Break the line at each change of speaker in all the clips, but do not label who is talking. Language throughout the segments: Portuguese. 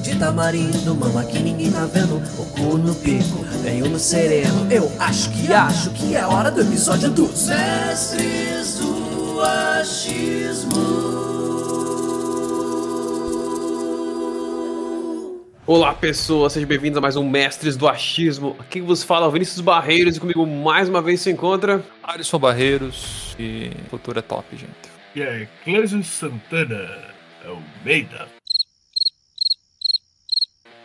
de tamarindo, mama que ninguém tá vendo O cu no pico, veio no sereno Eu acho que acho que é hora do episódio dos Mestres do Achismo
Olá pessoas, sejam bem-vindos a mais um Mestres do Achismo. Aqui vos fala o Vinícius Barreiros e comigo mais uma vez se encontra
Alisson Barreiros e futuro é top, gente.
E aí, Clésio Santana Almeida.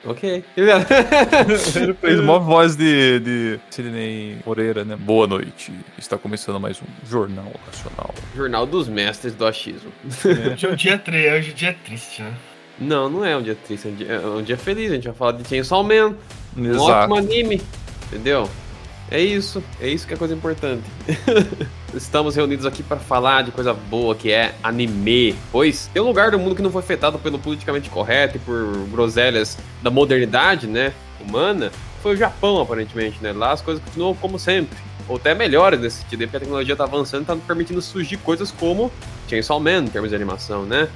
Ok.
Ele fez uma voz de, de Sidney Moreira, né? Boa noite. Está começando mais um Jornal Nacional.
Jornal dos Mestres do Achismo.
Hoje é um dia, tre- hoje é um dia triste, né?
Não, não é um dia triste, é um dia, é um dia feliz. A gente vai falar de Chainsaw Man, um
Exato.
ótimo anime, entendeu? É isso, é isso que é coisa importante. Estamos reunidos aqui para falar de coisa boa que é anime, pois tem um lugar do mundo que não foi afetado pelo politicamente correto e por groselhas da modernidade, né, humana, foi o Japão, aparentemente, né? Lá as coisas continuam como sempre, ou até melhores nesse sentido, porque a tecnologia tá avançando e tá permitindo surgir coisas como Chainsaw Man, em termos de animação, né?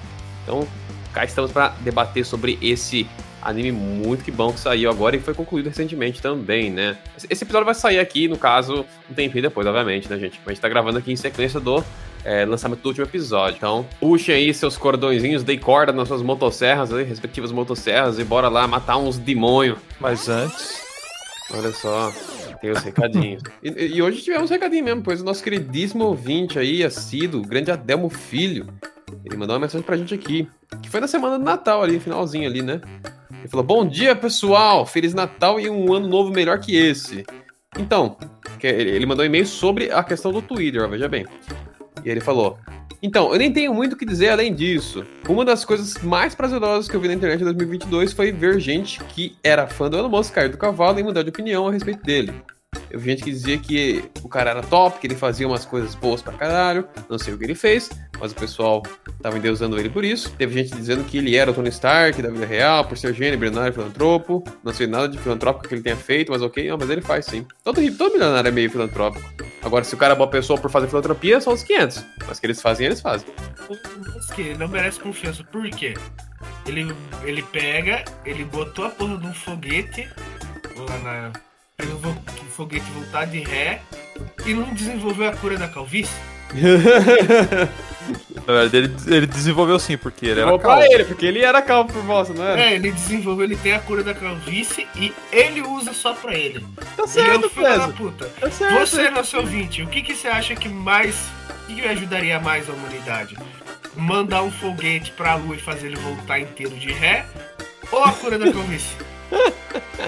Então, cá estamos para debater sobre esse anime muito que bom que saiu agora e foi concluído recentemente também, né? Esse- episódio vai sair aqui, no caso, um tempinho depois, obviamente, né, gente? Mas a gente tá gravando aqui em sequência do é, lançamento do último episódio. Então, puxem aí seus cordõezinhos, dei corda nas suas motosserras, aí, respectivas motosserras, e bora lá matar uns demônios.
Mas antes,
Olha só, tem os recadinhos. E, e hoje tivemos recadinho mesmo, pois o nosso queridíssimo ouvinte aí, assíduo, o grande Adelmo Filho, ele mandou uma mensagem pra gente aqui, que foi na semana do Natal ali, finalzinho ali, né? Ele falou, bom dia pessoal, Feliz Natal e um ano novo melhor que esse. Então, ele mandou um e-mail sobre a questão do Twitter, veja bem. E ele falou, então, eu nem tenho muito o que dizer além disso. Uma das coisas mais prazerosas que eu vi na internet em 2022 foi ver gente que era fã do Elon Musk cair do cavalo e mudar de opinião a respeito dele. Eu vi gente que dizia que o cara era top, que ele fazia umas coisas boas pra caralho, não sei o que ele fez, mas o pessoal tava endeusando ele por isso. Teve gente dizendo que ele era o Tony Stark da vida real, por ser gênio, bilionário, filantropo. Não sei nada de filantrópico que ele tenha feito, mas ok, não, mas ele faz sim. Todo, todo milionário é meio filantrópico. Agora, se o cara é boa pessoa por fazer filantropia, são os 500. Mas que eles fazem, eles fazem.
Mas que não merece confiança. Por quê? Ele, ele pega, ele botou a porra de um foguete lá na. Fez o foguete voltar de ré e não desenvolveu a cura da calvície.
na verdade, ele, ele desenvolveu sim, porque ele era calvo.
ele, porque ele era calvo por bosta, não era?
É, ele desenvolveu, ele tem a cura da calvície e ele usa só pra ele.
Tá
Ele é
certo,
o filho da
Fez.
puta.
Tá certo.
Você, nosso ouvinte, o que, que você acha que mais. O que, que ajudaria mais a humanidade? Mandar um foguete pra lua e fazer ele voltar inteiro de ré? Ou a cura da calvície?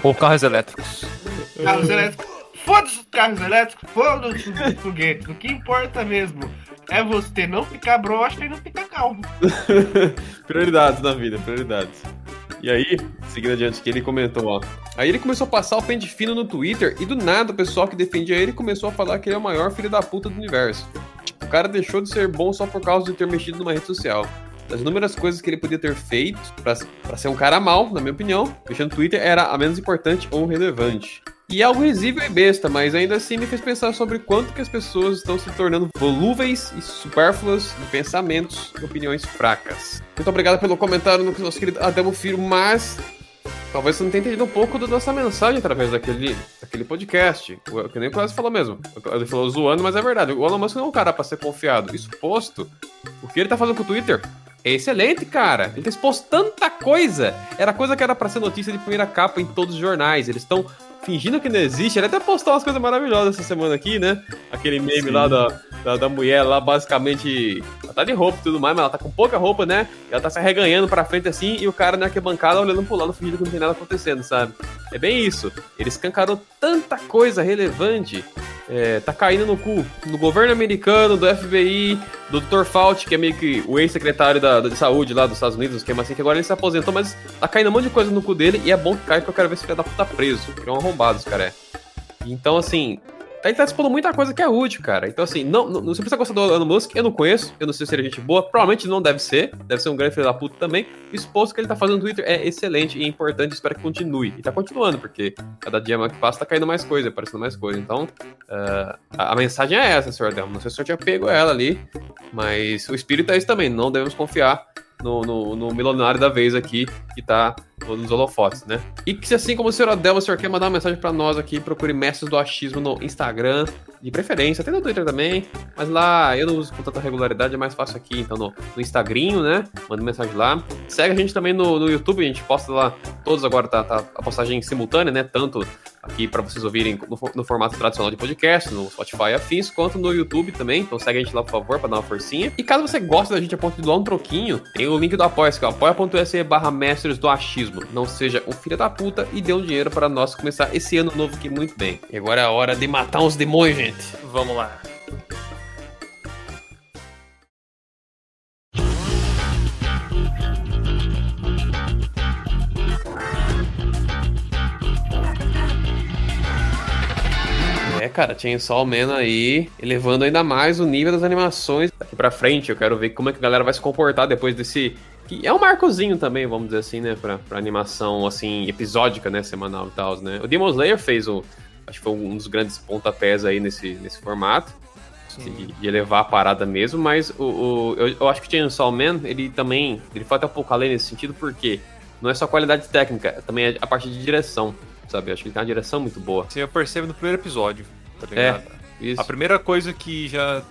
Ou carros elétricos.
Carros elétricos. Foda-se os carros elétricos, foda-se os foguetes. O que importa mesmo é você não ficar broxa e não ficar calvo.
prioridades na vida, prioridades. E aí, seguindo adiante que ele comentou, ó. Aí ele começou a passar o pente fino no Twitter e do nada o pessoal que defendia ele começou a falar que ele é o maior filho da puta do universo. O cara deixou de ser bom só por causa de ter mexido numa rede social. Das inúmeras coisas que ele podia ter feito pra ser um cara mal, na minha opinião, mexendo no Twitter era a menos importante ou relevante. E é algo risível e besta, mas ainda assim me fez pensar sobre quanto que as pessoas estão se tornando volúveis e supérfluas em pensamentos e opiniões fracas. Muito obrigado pelo comentário no nosso querido Ademo Filho, mas talvez você não tenha entendido um pouco da nossa mensagem através daquele, daquele podcast. O- Que nem o Cláudio falou mesmo. Ele falou zoando, mas é verdade. O Elon Musk não é um cara pra ser confiado. Isso posto, o que ele tá fazendo com o Twitter é excelente, cara. Ele exposto tanta coisa. Era coisa que era pra ser notícia de primeira capa em todos os jornais. Eles estão fingindo que não existe. Ele até postou umas coisas maravilhosas essa semana aqui, né? Aquele meme lá da, da, da mulher lá, basicamente. Ela tá de roupa e tudo mais, mas ela tá com pouca roupa, né? E ela tá se arreganhando pra frente assim, e o cara na arquibancada olhando pro lado, fingindo que não tem nada acontecendo, sabe? É bem isso. Ele escancarou tanta coisa relevante é, tá caindo no cu do governo americano, do FBI, do Dr. Fauci, que é meio que o ex-secretário da, da saúde lá dos Estados Unidos, esquema assim, que agora ele se aposentou, mas tá caindo um monte de coisa no cu dele e é bom que caia, porque eu quero ver esse filho da puta preso, porque é um arrombado esse cara é. Então, assim, ele tá expondo muita coisa que é útil, cara. Então, assim, não, não, você precisa gostar do Elon Musk, eu não conheço, eu não sei se ele é gente boa, provavelmente não deve ser, deve ser um grande filho da puta também. O exposto que ele tá fazendo no Twitter é excelente e importante, espero que continue. E tá continuando, porque cada dia que passa tá caindo mais coisa, aparecendo mais coisa. Então, uh, a, a, mensagem é essa, senhor Delmo. Não sei se o senhor tinha pego ela ali, mas o espírito é esse também, não devemos confiar no, no, no milionário da vez aqui, que tá nos holofotes, né? E que se assim como o senhor Adel, o senhor quer mandar uma mensagem para nós aqui, procure Mestres do Achismo no Instagram, de preferência, até no Twitter também, mas lá eu não uso com tanta regularidade, é mais fácil aqui, então no, no né? Manda mensagem lá. Segue a gente também no, no YouTube, a gente posta lá, todos agora tá, tá a postagem simultânea, né? Tanto aqui para vocês ouvirem no, no, formato tradicional de podcast, no Spotify afins, quanto no YouTube também. Então segue a gente lá, por favor, para dar uma forcinha. E caso você goste da gente a ponto de doar um troquinho, tem o link do apoia que é apoia.se barra mestres do achismo. Não seja um filho da puta e dê um dinheiro para nós começar esse ano novo aqui muito bem. E agora é a hora de matar uns demônios, gente.
Vamos lá.
É, cara, Chainsaw Man aí, elevando ainda mais o nível das animações daqui pra frente. Eu quero ver como é que a galera vai se comportar depois desse. Que é um marcozinho também, vamos dizer assim, né? Pra, pra animação, assim, episódica, né? Semanal e tal, né? O Demon Slayer fez o. Acho que foi um dos grandes pontapés aí nesse, nesse formato. De, de elevar a parada mesmo, mas o, o eu, eu, acho que o Chainsaw Man, ele também. Ele foi até um pouco além nesse sentido, porque não é só qualidade técnica, também é a parte de direção sabe? Eu acho que ele tem uma direção muito boa.
Sim, eu percebo no primeiro episódio, tá ligado? É, isso. A primeira coisa que já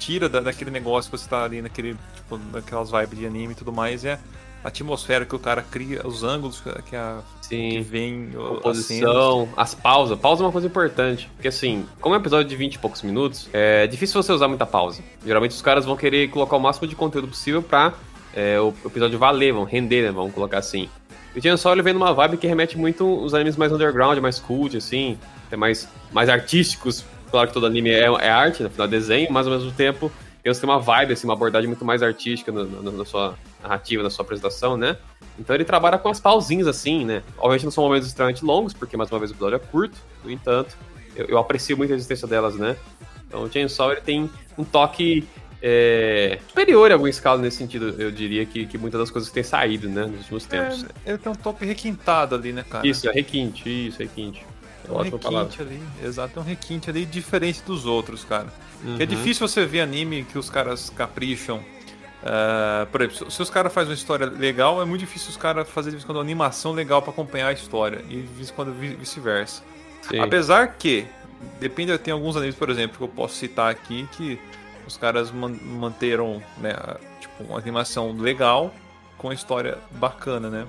tira da, daquele negócio que você tá ali naquele, tipo, naquelas vibes de anime e tudo mais é a atmosfera que o cara cria, os ângulos que, a,
Sim.
que vem,
a posição, as, as pausas. Pausa é uma coisa importante. Porque assim, como é um episódio de 20 e poucos minutos, é difícil você usar muita pausa. Geralmente os caras vão querer colocar o máximo de conteúdo possível pra é, o episódio valer, vão render, né? Vamos colocar assim. E tinha só ele vem numa vibe que remete muito os animes mais underground, mais cult, assim, até mais, mais artísticos. Claro que todo anime é, é arte, no final é desenho, mas ao mesmo tempo tem uma vibe, assim, uma abordagem muito mais artística na, na, na, sua narrativa, na sua apresentação, né? Então ele trabalha com as pausinhas, assim, né? Obviamente não são momentos extremamente longos, porque mais uma vez o episódio é curto, no entanto, eu, eu aprecio muito a existência delas, né? Então o Chainsaw ele tem um toque é, superior em alguma escala nesse sentido, eu diria que, que muitas das coisas que têm saído, né, nos últimos é, tempos.
É, ele tem um toque requintado ali, né, cara?
Isso, é requinte, isso, requinte.
É um requinte palavra. ali, exato, é um requinte ali diferente dos outros, cara. Uhum. É difícil você ver anime que os caras capricham. Uh, por exemplo, se os caras fazem uma história legal, é muito difícil os caras fazerem de vez em quando uma animação legal para acompanhar a história, e de vez em quando vice-versa. Apesar que, depende, tem alguns animes, por exemplo, que eu posso citar aqui que os caras man manteram, né, tipo, uma animação legal com uma história bacana, né?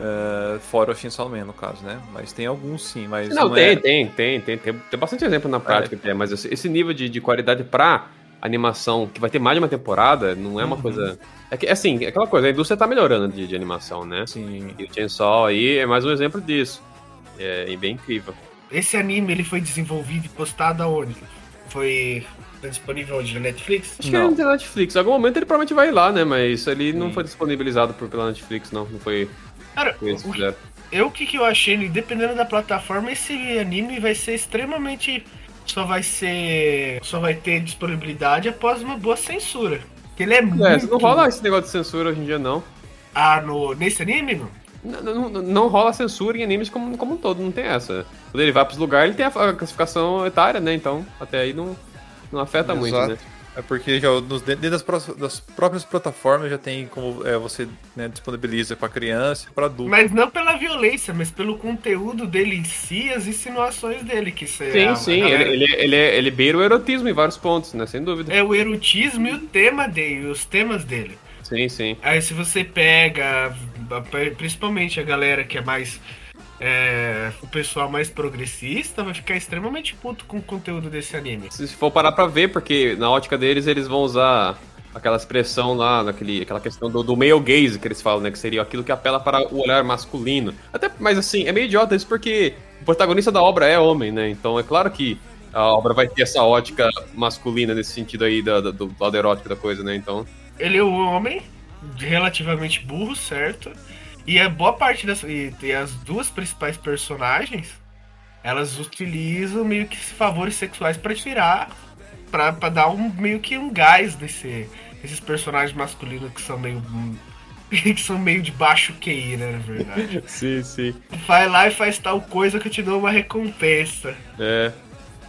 Uh, fora o Chainsaw Man, no caso, né? Mas tem alguns sim, mas.
Não, não tem, é... tem, tem, tem, tem, tem. bastante exemplo na prática, é. mas esse nível de, de qualidade pra animação, que vai ter mais de uma temporada, não é uma uhum. coisa. É que, assim, é aquela coisa, a indústria tá melhorando de, de animação, né?
Sim.
E o Chainsaw aí é mais um exemplo disso. É, é bem incrível.
Esse anime ele foi desenvolvido e postado aonde? Foi Tá disponível onde? Na Netflix?
Acho não. que é na Netflix. Em algum momento ele provavelmente vai lá, né? Mas ele não foi disponibilizado por, pela Netflix, não. Não foi.
Cara, foi o, que, eu o que, que eu achei, dependendo da plataforma, esse anime vai ser extremamente. Só vai ser. Só vai ter disponibilidade após uma boa censura. Que ele é, é muito.
Não rola esse negócio de censura hoje em dia, não.
Ah, no, nesse anime, não?
Não, não, não, rola censura em animes como, como um todo, não tem essa. Quando ele vai pros lugares, ele tem a classificação etária, né? Então, até aí não, não afeta Exato. muito, né?
É porque já nos, dentro das, das, próprias plataformas já tem como é, você né, disponibiliza para criança e para adulto.
Mas não pela violência, mas pelo conteúdo dele em si, as insinuações dele. que Sim,
é, sim, ele, ele, ele, é, ele beira o erotismo em vários pontos, né? Sem dúvida.
É o erotismo e o tema dele, os temas dele.
Sim, sim.
Aí se você pega, principalmente a galera que é mais é, o pessoal mais progressista vai ficar extremamente puto com o conteúdo desse anime.
Se for parar pra ver, porque na ótica deles eles vão usar aquela expressão lá, naquele, aquela questão do, do male gaze que eles falam, né? Que seria aquilo que apela para o olhar masculino. Até, mas assim, é meio idiota isso porque o protagonista da obra é homem, né? Então é claro que a obra vai ter essa ótica masculina nesse sentido aí da, da, do lado erótico da coisa, né? Então.
Ele é um homem relativamente burro, certo? E a boa parte das. E, e as duas principais personagens, elas utilizam meio que favores sexuais para tirar. Pra, pra dar um meio que um gás nesse, nesses personagens masculinos que são meio. que são meio de baixo QI, né, na verdade.
sim, sim.
Vai lá e faz tal coisa que eu te dou uma recompensa.
É.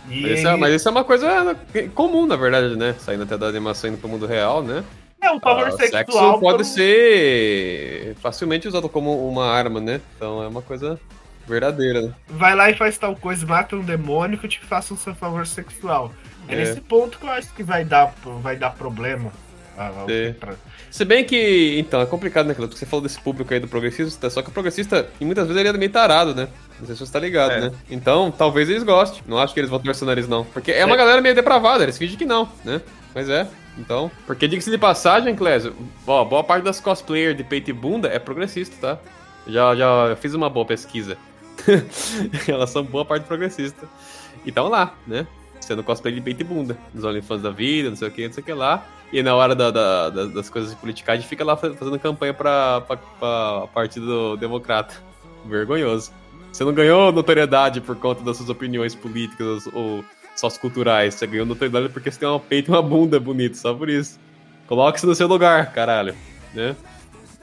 Mas, isso é, mas isso é uma coisa comum, na verdade, né? Saindo até da animação indo pro mundo real, né?
É, o favor ah, sexual.
Sexo pode ser facilmente usado como uma arma, né? Então é uma coisa verdadeira, né?
Vai lá e faz tal coisa, mata um demônio que te faça um seu favor sexual. É, é nesse ponto que eu acho que vai dar, vai dar problema. Ah,
pra... Se bem que, então, é complicado, né, Porque você falou desse público aí do progressista, só que o progressista, e muitas vezes ele é meio tarado, né? Não sei se você tá ligado, é. né? Então, talvez eles gostem. Não acho que eles vão torcer o nariz, não. Porque é uma é. galera meio depravada, eles fingem que não, né? Mas é, então. Porque diga-se de passagem, Clésio, ó, boa parte das cosplayers de peito e bunda é progressista, tá? Já, já fiz uma boa pesquisa. Elas são boa parte progressista. E estão lá, né? Sendo cosplay de peito e bunda. Nos OnlyFans da vida, não sei o que, não sei o que lá. E na hora da, da, da, das coisas de politicagem fica lá fazendo campanha pra, pra, pra Partido Democrata. Vergonhoso. Você não ganhou notoriedade por conta das suas opiniões políticas ou socioculturais. Você ganhou notoriedade porque você tem um peito e uma bunda bonita, só por isso. Coloque-se no seu lugar, caralho. Né?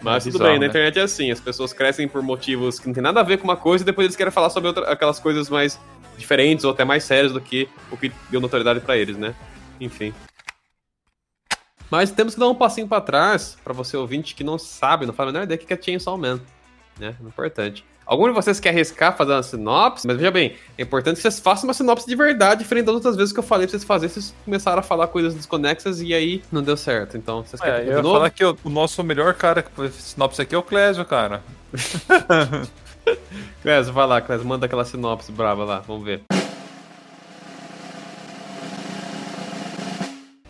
Mas é tudo bem, né? na internet é assim, as pessoas crescem por motivos que não tem nada a ver com uma coisa e depois eles querem falar sobre outra, aquelas coisas mais diferentes ou até mais sérias do que o que deu notoriedade para eles, né? Enfim. Mas temos que dar um passinho para trás para você ouvinte que não sabe, não faz a menor ideia que é Chainsaw Man, né? É importante. Algum de vocês quer arriscar fazer uma sinopse? Mas veja bem, é importante que vocês façam uma sinopse de verdade, diferente das outras vezes que eu falei pra vocês fazerem, vocês começaram a falar coisas desconexas e aí não deu certo. Então, vocês
querem é, eu ia novo? falar que o, o nosso melhor cara que foi sinopse aqui é o Clésio, cara.
Clésio, vai lá, Clésio, manda aquela sinopse brava lá, vamos ver.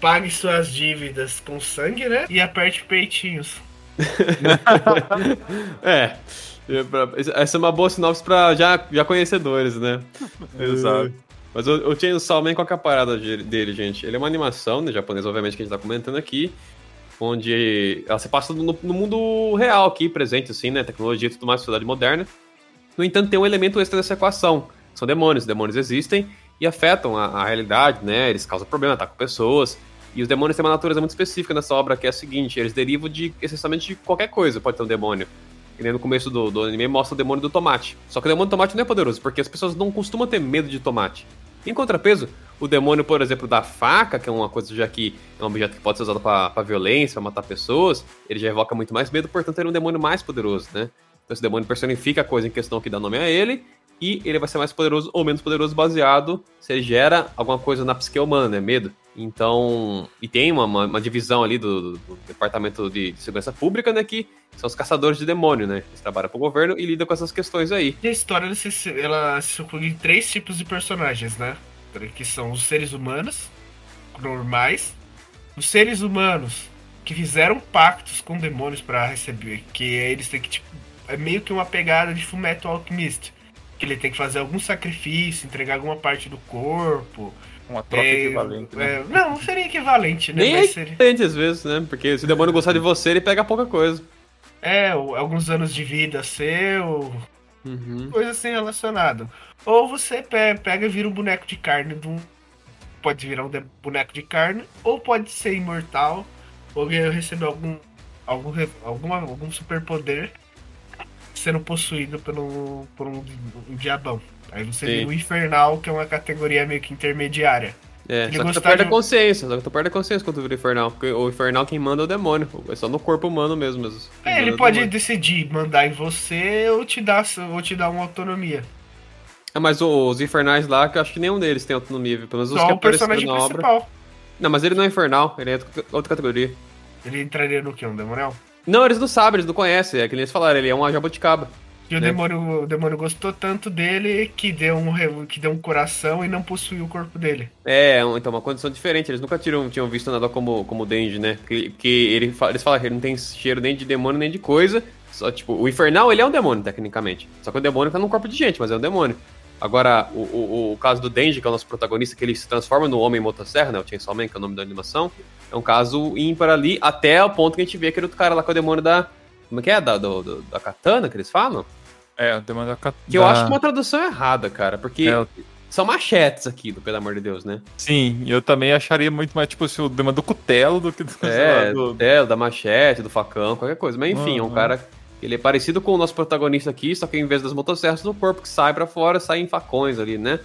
Pague suas dívidas com sangue, né? E aperte peitinhos.
é. Essa é uma boa sinopse pra já, já conhecedores, né?
Exato.
Mas o, o Chainsaw Man, qual que é a parada dele, gente? Ele é uma animação, né, japonesa, obviamente, que a gente tá comentando aqui, onde ela se passa no, no, mundo real aqui, presente, assim, né? Tecnologia e tudo mais, sociedade moderna. No entanto, tem um elemento extra dessa equação. São demônios. Demônios existem e afetam a, a realidade, né? Eles causam problema, atacam pessoas. E os demônios têm uma natureza muito específica nessa obra, que é a seguinte: eles derivam de essencialmente de qualquer coisa, pode ter um demônio. E nem no começo do, do anime mostra o demônio do tomate. Só que o demônio do tomate não é poderoso, porque as pessoas não costumam ter medo de tomate. Em contrapeso, o demônio, por exemplo, da faca, que é uma coisa já que é um objeto que pode ser usado para violência, pra matar pessoas, ele já evoca muito mais medo, portanto, ele é um demônio mais poderoso, né? Então, esse demônio personifica a coisa em questão que dá nome a ele, e ele vai ser mais poderoso ou menos poderoso baseado se ele gera alguma coisa na psique humana, né? Medo. Então, e tem uma, uma, uma divisão ali do, do, Departamento de Segurança Pública, né, que são os caçadores de demônio, né? Eles trabalham pro governo e lidam com essas questões aí.
E a história, ela se, inclui em três tipos de personagens, né? Que são os seres humanos, normais, os seres humanos que fizeram pactos com demônios para receber, que eles têm que, tipo, é meio que uma pegada de Fullmetal Alchemist, que ele tem que fazer algum sacrifício, entregar alguma parte do corpo,
uma troca é, equivalente, né?
É, não, não seria equivalente, né?
Nem é equivalente às vezes, né? Porque se o demônio gostar de você, ele pega pouca coisa.
É, alguns anos de vida seu, uhum. coisa assim relacionada. Ou você pega e vira um boneco de carne de um. Pode virar um boneco de carne, ou pode ser imortal, ou receber algum. algum, algum, algum superpoder sendo possuído pelo, por um, um diabão. Aí você Sim. vira o Infernal, que é uma categoria meio que intermediária.
É, Ele só que tu perde de... a consciência, só que tu perde a consciência quando tu vira Infernal, porque o Infernal quem manda é o demônio, é só no corpo humano mesmo. mesmo.
É, ele pode decidir mandar em você ou te dar, ou te dar uma autonomia.
Ah, mas os Infernais lá, que eu acho que nenhum deles tem autonomia, pelo menos os só que
o personagem na principal. obra.
Não, mas ele não é Infernal, ele é outra categoria.
Ele entraria no que? Um Demonial?
Não, eles não sabem, eles não conhecem, é que eles falaram, ele é uma jabuticaba.
E o, né? demônio, o demônio gostou tanto dele que deu, um, que deu um coração e não possuiu o corpo dele.
É, então uma condição diferente. Eles nunca tiram, tinham visto nada como, como Denji, né? Porque, porque ele, eles falam que ele não tem cheiro nem de demônio nem de coisa. Só, tipo, o Infernal, ele é um demônio, tecnicamente. Só que o demônio tá num corpo de gente, mas é um demônio. Agora, o, o, o, caso do Denji, que é o nosso protagonista, que ele se transforma no Homem Motosserra, né? O Chainsaw Man, que é o nome da animação. É um caso ímpar ali, até o ponto que a gente vê aquele outro cara lá com o demônio da. Como é que é? Da, do, do, da katana que eles falam?
É, o demônio da katana.
Que eu acho que uma tradução errada, cara, porque. É, são machetes aquilo, pelo amor de Deus, né?
Sim, eu também acharia muito mais, tipo, assim, o demônio do cutelo do que do.
É, do cutelo, da machete, do facão, qualquer coisa. Mas enfim, uhum. é um cara ele é parecido com o nosso protagonista aqui, só que em vez das motosserras, no corpo que sai para fora, sai em facões ali, né?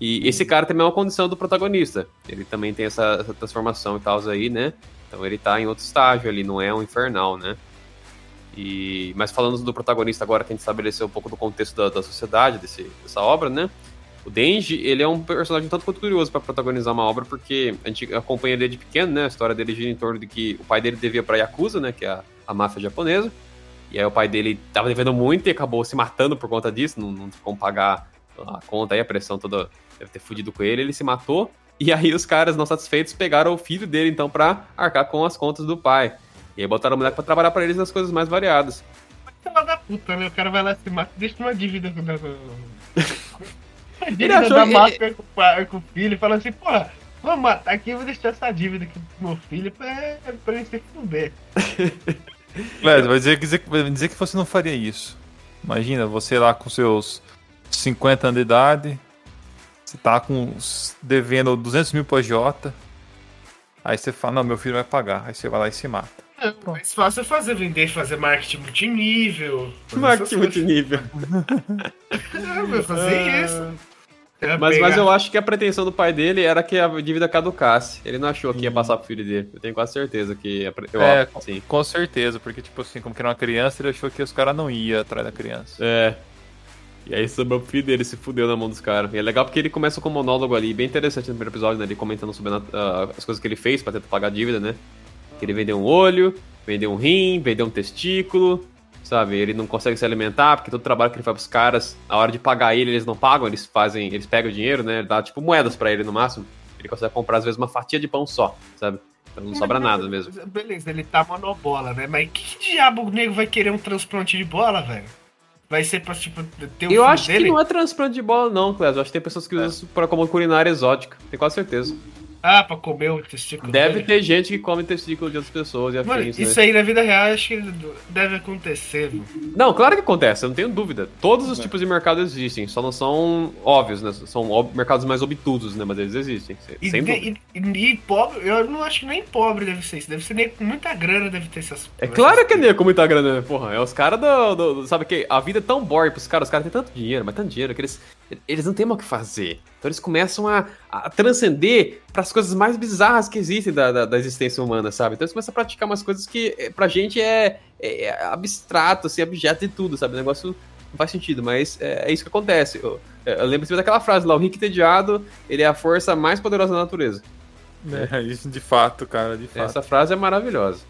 E esse cara também é uma condição do protagonista. Ele também tem essa, essa transformação e tal aí, né? Então ele tá em outro estágio ali, não é um infernal, né? E, mas falando do protagonista agora, tem que estabelecer um pouco do contexto da, da sociedade desse, dessa obra, né? O Denji, ele é um personagem tanto quanto curioso para protagonizar uma obra, porque a gente acompanha ele de pequeno, né? A história dele gira em torno de que o pai dele devia pra Yakuza, né? Que é a, a máfia japonesa. E aí o pai dele tava devendo muito e acabou se matando por conta disso, não, não como pagar a conta aí, a pressão toda deve ter fudido com ele, ele se matou. E aí os caras não satisfeitos pegaram o filho dele então pra arcar com as contas do pai. E aí botaram o moleque pra trabalhar pra eles nas coisas mais variadas.
Mas da puta, né? O cara vai lá se mata e deixa uma dívida com a dívida da máfia com, com o filho e fala assim, porra, vamos matar aqui, eu vou deixar essa dívida aqui pro meu filho pra, pra ele se fuder.
Mas vai dizer, dizer, vai dizer que você não faria isso. Imagina, você lá com seus 50 anos de idade, você tá com devendo 200 mil pro Jota, aí você fala, não, meu filho vai pagar, aí você vai lá e se mata.
É mais fácil fazer vender, fazer marketing multinível.
Marketing multinível.
é, fazer ah. Isso.
Mas, mas eu acho que a pretensão do pai dele era que a dívida caducasse. Ele não achou que ia passar pro filho dele. Eu tenho quase certeza que. Eu,
é, sim. com certeza, porque, tipo assim, como que era uma criança, ele achou que os caras não iam atrás da criança.
É. E aí sobrou pro filho dele, se fudeu na mão dos caras. E é legal porque ele começa com um monólogo ali, bem interessante no primeiro episódio, né? Ele comentando sobre uh, as coisas que ele fez pra tentar pagar a dívida, né? Que ele vendeu um olho, vendeu um rim, vendeu um testículo, sabe? Ele não consegue se alimentar, porque todo o trabalho que ele faz pros caras, a hora de pagar ele, eles não pagam, eles fazem, eles pegam o dinheiro, né? Ele dá tipo moedas para ele no máximo. Ele consegue comprar às vezes uma fatia de pão só, sabe? Então não sobra nada mesmo.
Beleza, ele tá monobola, né? Mas que diabo o nego vai querer um transplante de bola, velho? Vai ser pra, tipo, ter um
Eu acho dele? que não é transplante de bola, não, Clésio. Eu acho que tem pessoas que é. usam isso pra como culinária exótica. Tenho quase certeza.
Ah, pra comer o testículo.
Deve dele. ter gente que come testículo de outras pessoas e
Mano, afins, Isso né? aí na vida real acho que deve acontecer. Mano.
Não, claro que acontece, eu não tenho dúvida. Todos os é. tipos de mercado existem, só não são óbvios, né? São ob mercados mais obtusos, né? Mas eles existem.
E, sem e, e, e, pobre, eu não acho que nem pobre deve ser isso. Deve ser nem com muita grana, deve ter essas.
É claro que é nem com muita grana, né? Porra, é os caras do, do, Sabe que a vida é tão boring pros caras, os caras têm tanto dinheiro, mas tanto dinheiro que eles, eles não têm mais o que fazer. Então eles começam a, a transcender para as coisas mais bizarras que existem da, da, da, existência humana, sabe? Então eles começam a praticar umas coisas que eh, pra gente é, é, é abstrato, assim, objeto de tudo, sabe? O negócio não faz sentido, mas é, é isso que acontece. Eu, eu lembro sempre daquela frase lá, o rico entediado, ele é a força mais poderosa da natureza.
É, isso de fato, cara, de fato.
Essa frase é maravilhosa.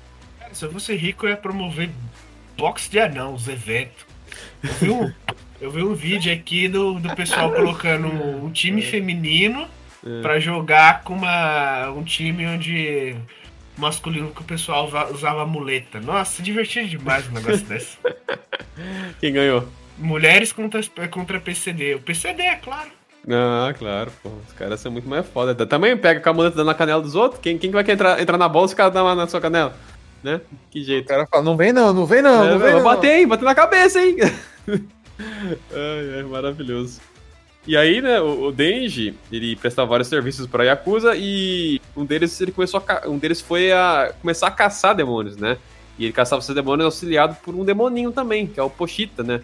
se eu fosse rico, eu ia promover box de anão, os eventos. Eu vi um, eu vi um vídeo aqui do, do pessoal colocando um time feminino é. para jogar com uma, um time onde masculino que o pessoal usava muleta. Nossa, divertido demais um negócio desse.
Quem ganhou?
Mulheres contra, contra PCD. O PCD, é claro.
Ah, claro, pô. Os caras são muito mais foda. Também pega com a muleta na canela dos outros. Quem, quem vai querer entrar, entrar na bola se o cara dá na sua canela? Né? Que jeito. O
cara fala, não vem não, não vem não, é, não vem não.
Bater, hein? Bater na cabeça, hein? ai, ai, maravilhoso. E aí, né, o, o Denji, ele prestava vários serviços para Yakuza e um deles ele começou a, um deles foi a começar a caçar demônios, né? E ele caçava esses demônios auxiliado por um demoninho também, que é o Pochita, né?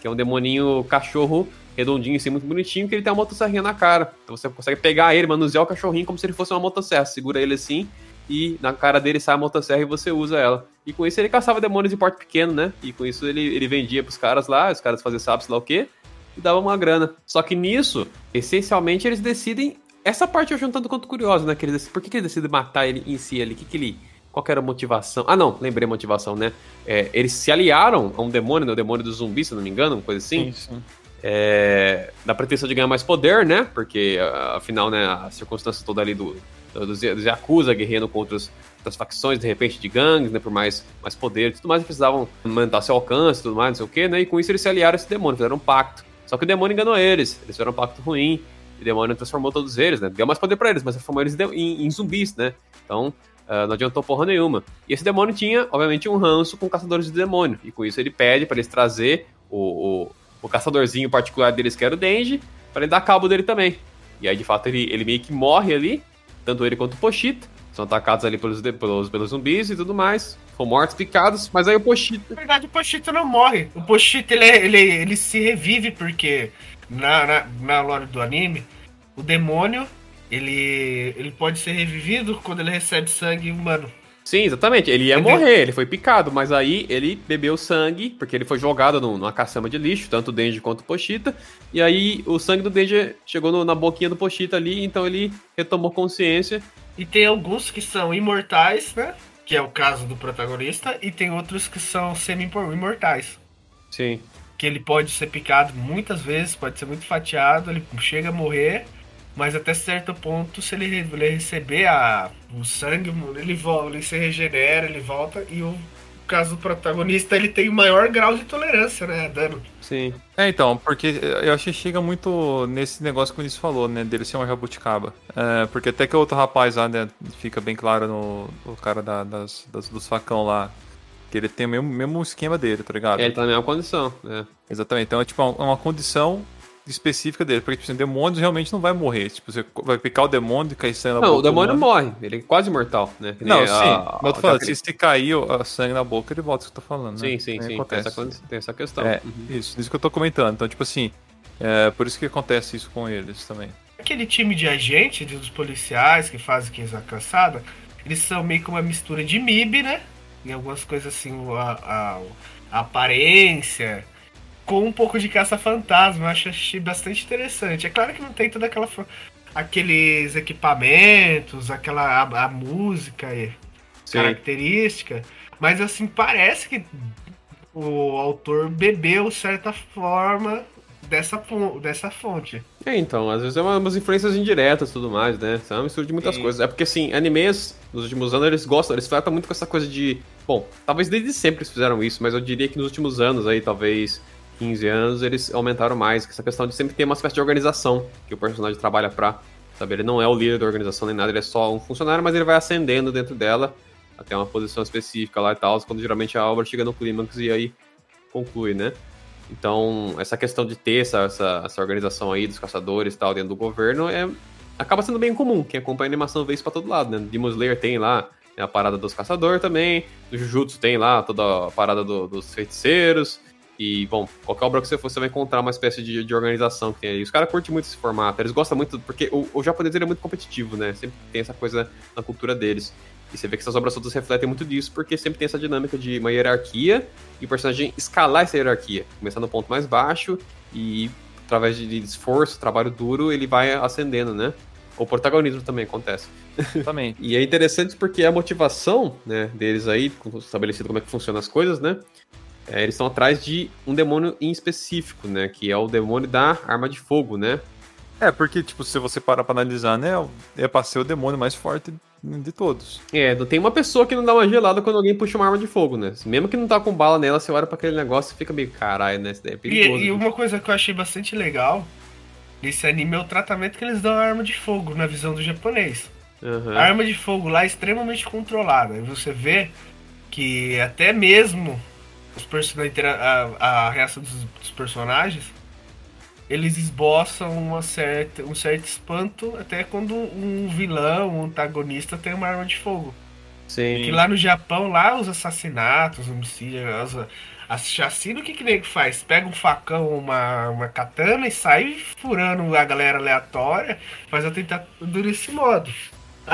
Que é um demoninho cachorro redondinho assim, muito bonitinho, que ele tem uma motosserrinha na cara. Então você consegue pegar ele, manusear o cachorrinho como se ele fosse uma motosserra. Segura ele assim e na cara dele sai a motosserra e você usa ela. E com isso ele caçava demônios de porte pequeno, né? E com isso ele, ele vendia pros caras lá, os caras faziam sabe-se lá o quê, e dava uma grana. Só que nisso, essencialmente, eles decidem. Essa parte eu acho um tanto quanto curiosa, né? Que eles, por que, que eles decidem matar ele em si ali? Que que ele, qual que era a motivação? Ah, não, lembrei a motivação, né? É, eles se aliaram a um demônio, né? O demônio do zumbi, se não me engano, uma coisa assim. Sim, sim. É, na pretensão de ganhar mais poder, né? Porque, afinal, né, a circunstância toda ali do, dos, dos Yakuza guerreando contra as outras facções, de repente, de gangues, né? Por mais, mais poder e tudo mais, eles precisavam aumentar seu alcance e tudo mais, não sei o quê, né? E com isso eles se aliaram a esse demônio, fizeram um pacto. Só que o demônio enganou eles, eles fizeram um pacto ruim, e o demônio transformou todos eles, né? Deu mais poder pra eles, mas transformou eles em, em zumbis, né? Então, uh, não adiantou porra nenhuma. E esse demônio tinha, obviamente, um ranço com caçadores de demônio. E com isso ele pede para eles trazer o, o, o, caçadorzinho particular deles, que era o Denji, para ele dar cabo dele também. E aí, de fato, ele, ele meio que morre ali, tanto ele quanto o Pochita. São atacados ali pelos, pelos, pelos zumbis e tudo mais. Foram mortos, picados, mas aí o Pochita.
Na verdade, o Pochita não morre. O Pochita ele, ele, ele se revive porque na, na, na lore do anime, o demônio ele, ele pode ser revivido quando ele recebe sangue humano.
Sim, exatamente. Ele ia Entendeu? morrer, ele foi picado, mas aí ele bebeu sangue, porque ele foi jogado no, numa caçamba de lixo, tanto o Denji quanto o Pochita. E aí o sangue do Denji chegou no, na boquinha do Pochita ali, então ele retomou consciência.
E tem alguns que são imortais, né? Que é o caso do protagonista, e tem outros que são semi-imortais.
Sim.
Que ele pode ser picado muitas vezes, pode ser muito fatiado, ele chega a morrer mas até certo ponto, se ele, ele receber a, o sangue, ele volta, ele se regenera, ele volta e o caso do protagonista, ele tem o maior grau de tolerância, né, dano.
Sim. É, então, porque eu acho que chega muito nesse negócio que o Vinícius falou, né, dele ser uma jabuticaba. É, porque até que o outro rapaz lá, né, fica bem claro no, no cara da, das, das, dos facão lá, que ele tem o mesmo, mesmo esquema dele, tá ligado?
É, ele tá na mesma condição, né.
Exatamente, então é tipo uma, uma condição específica dele. Porque, tipo assim, demônios realmente não vai morrer. Tipo, você vai picar o demônio e cair sangue na
não,
boca.
Não, o demônio morre. Ele é quase mortal, né?
não, a, sim. A, mas eu tô falando, se, se cair o sangue na boca, ele volta, isso que eu tô falando,
sim, né? Sim, sim, sim. Tem essa, tem essa questão.
É, uhum. isso, isso que eu tô comentando. Então, tipo assim, é por isso que acontece isso com eles também.
Aquele time de agente, dos policiais que fazem que a caçada, eles são meio que uma mistura de MIB, né? Em algumas coisas assim, a, a, a aparência, com um pouco de caça-fantasma. Eu achei bastante interessante. É claro que não tem toda aquela aqueles equipamentos, aquela a, a música e Sim. característica, mas assim parece que o autor bebeu certa forma dessa, dessa fonte.
É, então, às vezes é uma, umas influências indiretas e tudo mais, né? É uma mistura de muitas Sim. coisas. É porque, assim, animes, nos últimos anos, eles gostam, eles tratam muito com essa coisa de. Bom, talvez desde sempre eles fizeram isso, mas eu diria que nos últimos anos aí, talvez 15 anos, eles aumentaram mais, essa questão de sempre ter uma espécie de organização que o personagem trabalha pra, sabe? Ele não é o líder da organização nem nada, ele é só um funcionário, mas ele vai ascendendo dentro dela até uma posição específica lá e tal, quando geralmente a obra chega no clímax e aí conclui, né? Então, essa questão de ter essa, essa, essa organização aí dos caçadores e tal dentro do governo é, acaba sendo bem comum. Quem acompanha a animação vê isso pra todo lado, né? Demon Slayer tem lá a parada dos caçadores também, do Jujutsu tem lá toda a parada do, dos feiticeiros, e, bom, qualquer obra que você for, você vai encontrar uma espécie de, de organização que tem aí. Os caras curtem muito esse formato, eles gostam muito, porque o, o japonês ele é muito competitivo, né? Sempre tem essa coisa na cultura deles. E você vê que essas obras todas refletem muito disso, porque sempre tem essa dinâmica de uma hierarquia e o personagem escalar essa hierarquia. Começar no ponto mais baixo e, através de esforço, trabalho duro, ele vai ascendendo, né? O protagonismo também acontece.
Também.
e é interessante porque a motivação né, deles aí, estabelecido como é que funcionam as coisas, né? É, eles estão atrás de um demônio em específico, né? Que é o demônio da arma de fogo, né?
É, porque, tipo, se você parar pra analisar, né? É pra ser o demônio mais forte de todos.
É, não tem uma pessoa que não dá uma gelada quando alguém puxa uma arma de fogo, né? Mesmo que não tá com bala nela, você olha pra aquele negócio e fica meio, caralho, né? Isso daí é perigoso.
E, e uma coisa que eu achei bastante legal nesse anime é o tratamento que eles dão à arma de fogo, na visão do japonês. Uhum. A arma de fogo lá é extremamente controlada. E você vê que até mesmo os personagens, a, a reação dos, dos, personagens, eles esboçam uma certa, um certo espanto até quando um vilão, um antagonista tem uma arma de fogo.
Sim.
Que lá no Japão, lá os assassinatos, os homicídios, as, as chacina, o que que nego faz? Pega um facão, uma, uma katana e sai furando a galera aleatória, faz a tentar desse modo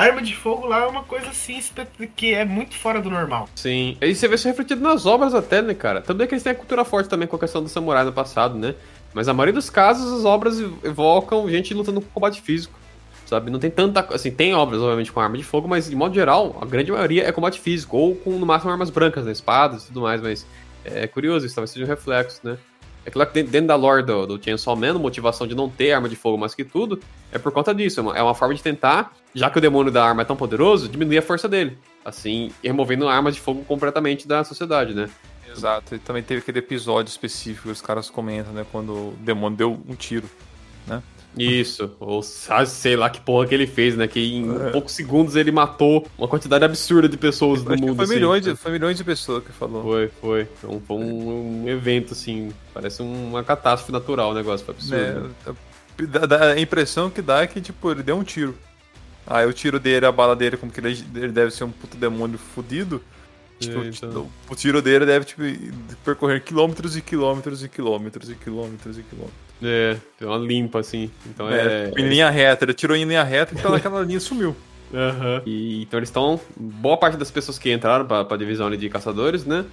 arma de fogo lá é uma coisa assim que é muito fora do normal.
Sim. E você vê isso refletido nas obras até, né, cara? Também que eles têm a cultura forte também com a questão do samurai no passado, né? Mas a maioria dos casos as obras evocam gente lutando com combate físico. Sabe? Não tem tanta. Assim, tem obras, obviamente, com arma de fogo, mas de modo geral, a grande maioria é combate físico. Ou com, no máximo, armas brancas, né? Espadas e tudo mais, mas é curioso, isso talvez seja um reflexo, né? É claro que dentro da lore do, do Chainsaw Man, a motivação de não ter arma de fogo mais que tudo é por conta disso. É uma, é uma forma de tentar, já que o demônio da arma é tão poderoso, diminuir a força dele. Assim, removendo armas de fogo completamente da sociedade, né?
Exato, e também teve aquele episódio específico que os caras comentam, né? Quando o demônio deu um tiro, né?
Isso, ou sei lá que porra que ele fez, né? Que em é. poucos segundos ele matou uma quantidade absurda de pessoas no mundo.
Foi, assim. milhões de, foi milhões de pessoas que falou.
Foi, foi. Então, foi um, um, evento, assim, parece uma catástrofe natural o negócio, foi absurdo.
É, dá, a impressão que dá é que, tipo, ele deu um tiro. Aí o tiro dele, a bala dele, como que ele, ele deve ser um puto demônio fudido. Tipo, é, então... o tiro dele deve tipo, percorrer quilômetros e quilômetros e quilômetros e quilômetros e quilômetros.
É, tem uma limpa assim. Então é.
é... Em linha reta, ele tirou em linha reta e então aquela linha sumiu.
Uhum. E, então eles estão. Boa parte das pessoas que entraram pra, pra divisão de caçadores, né?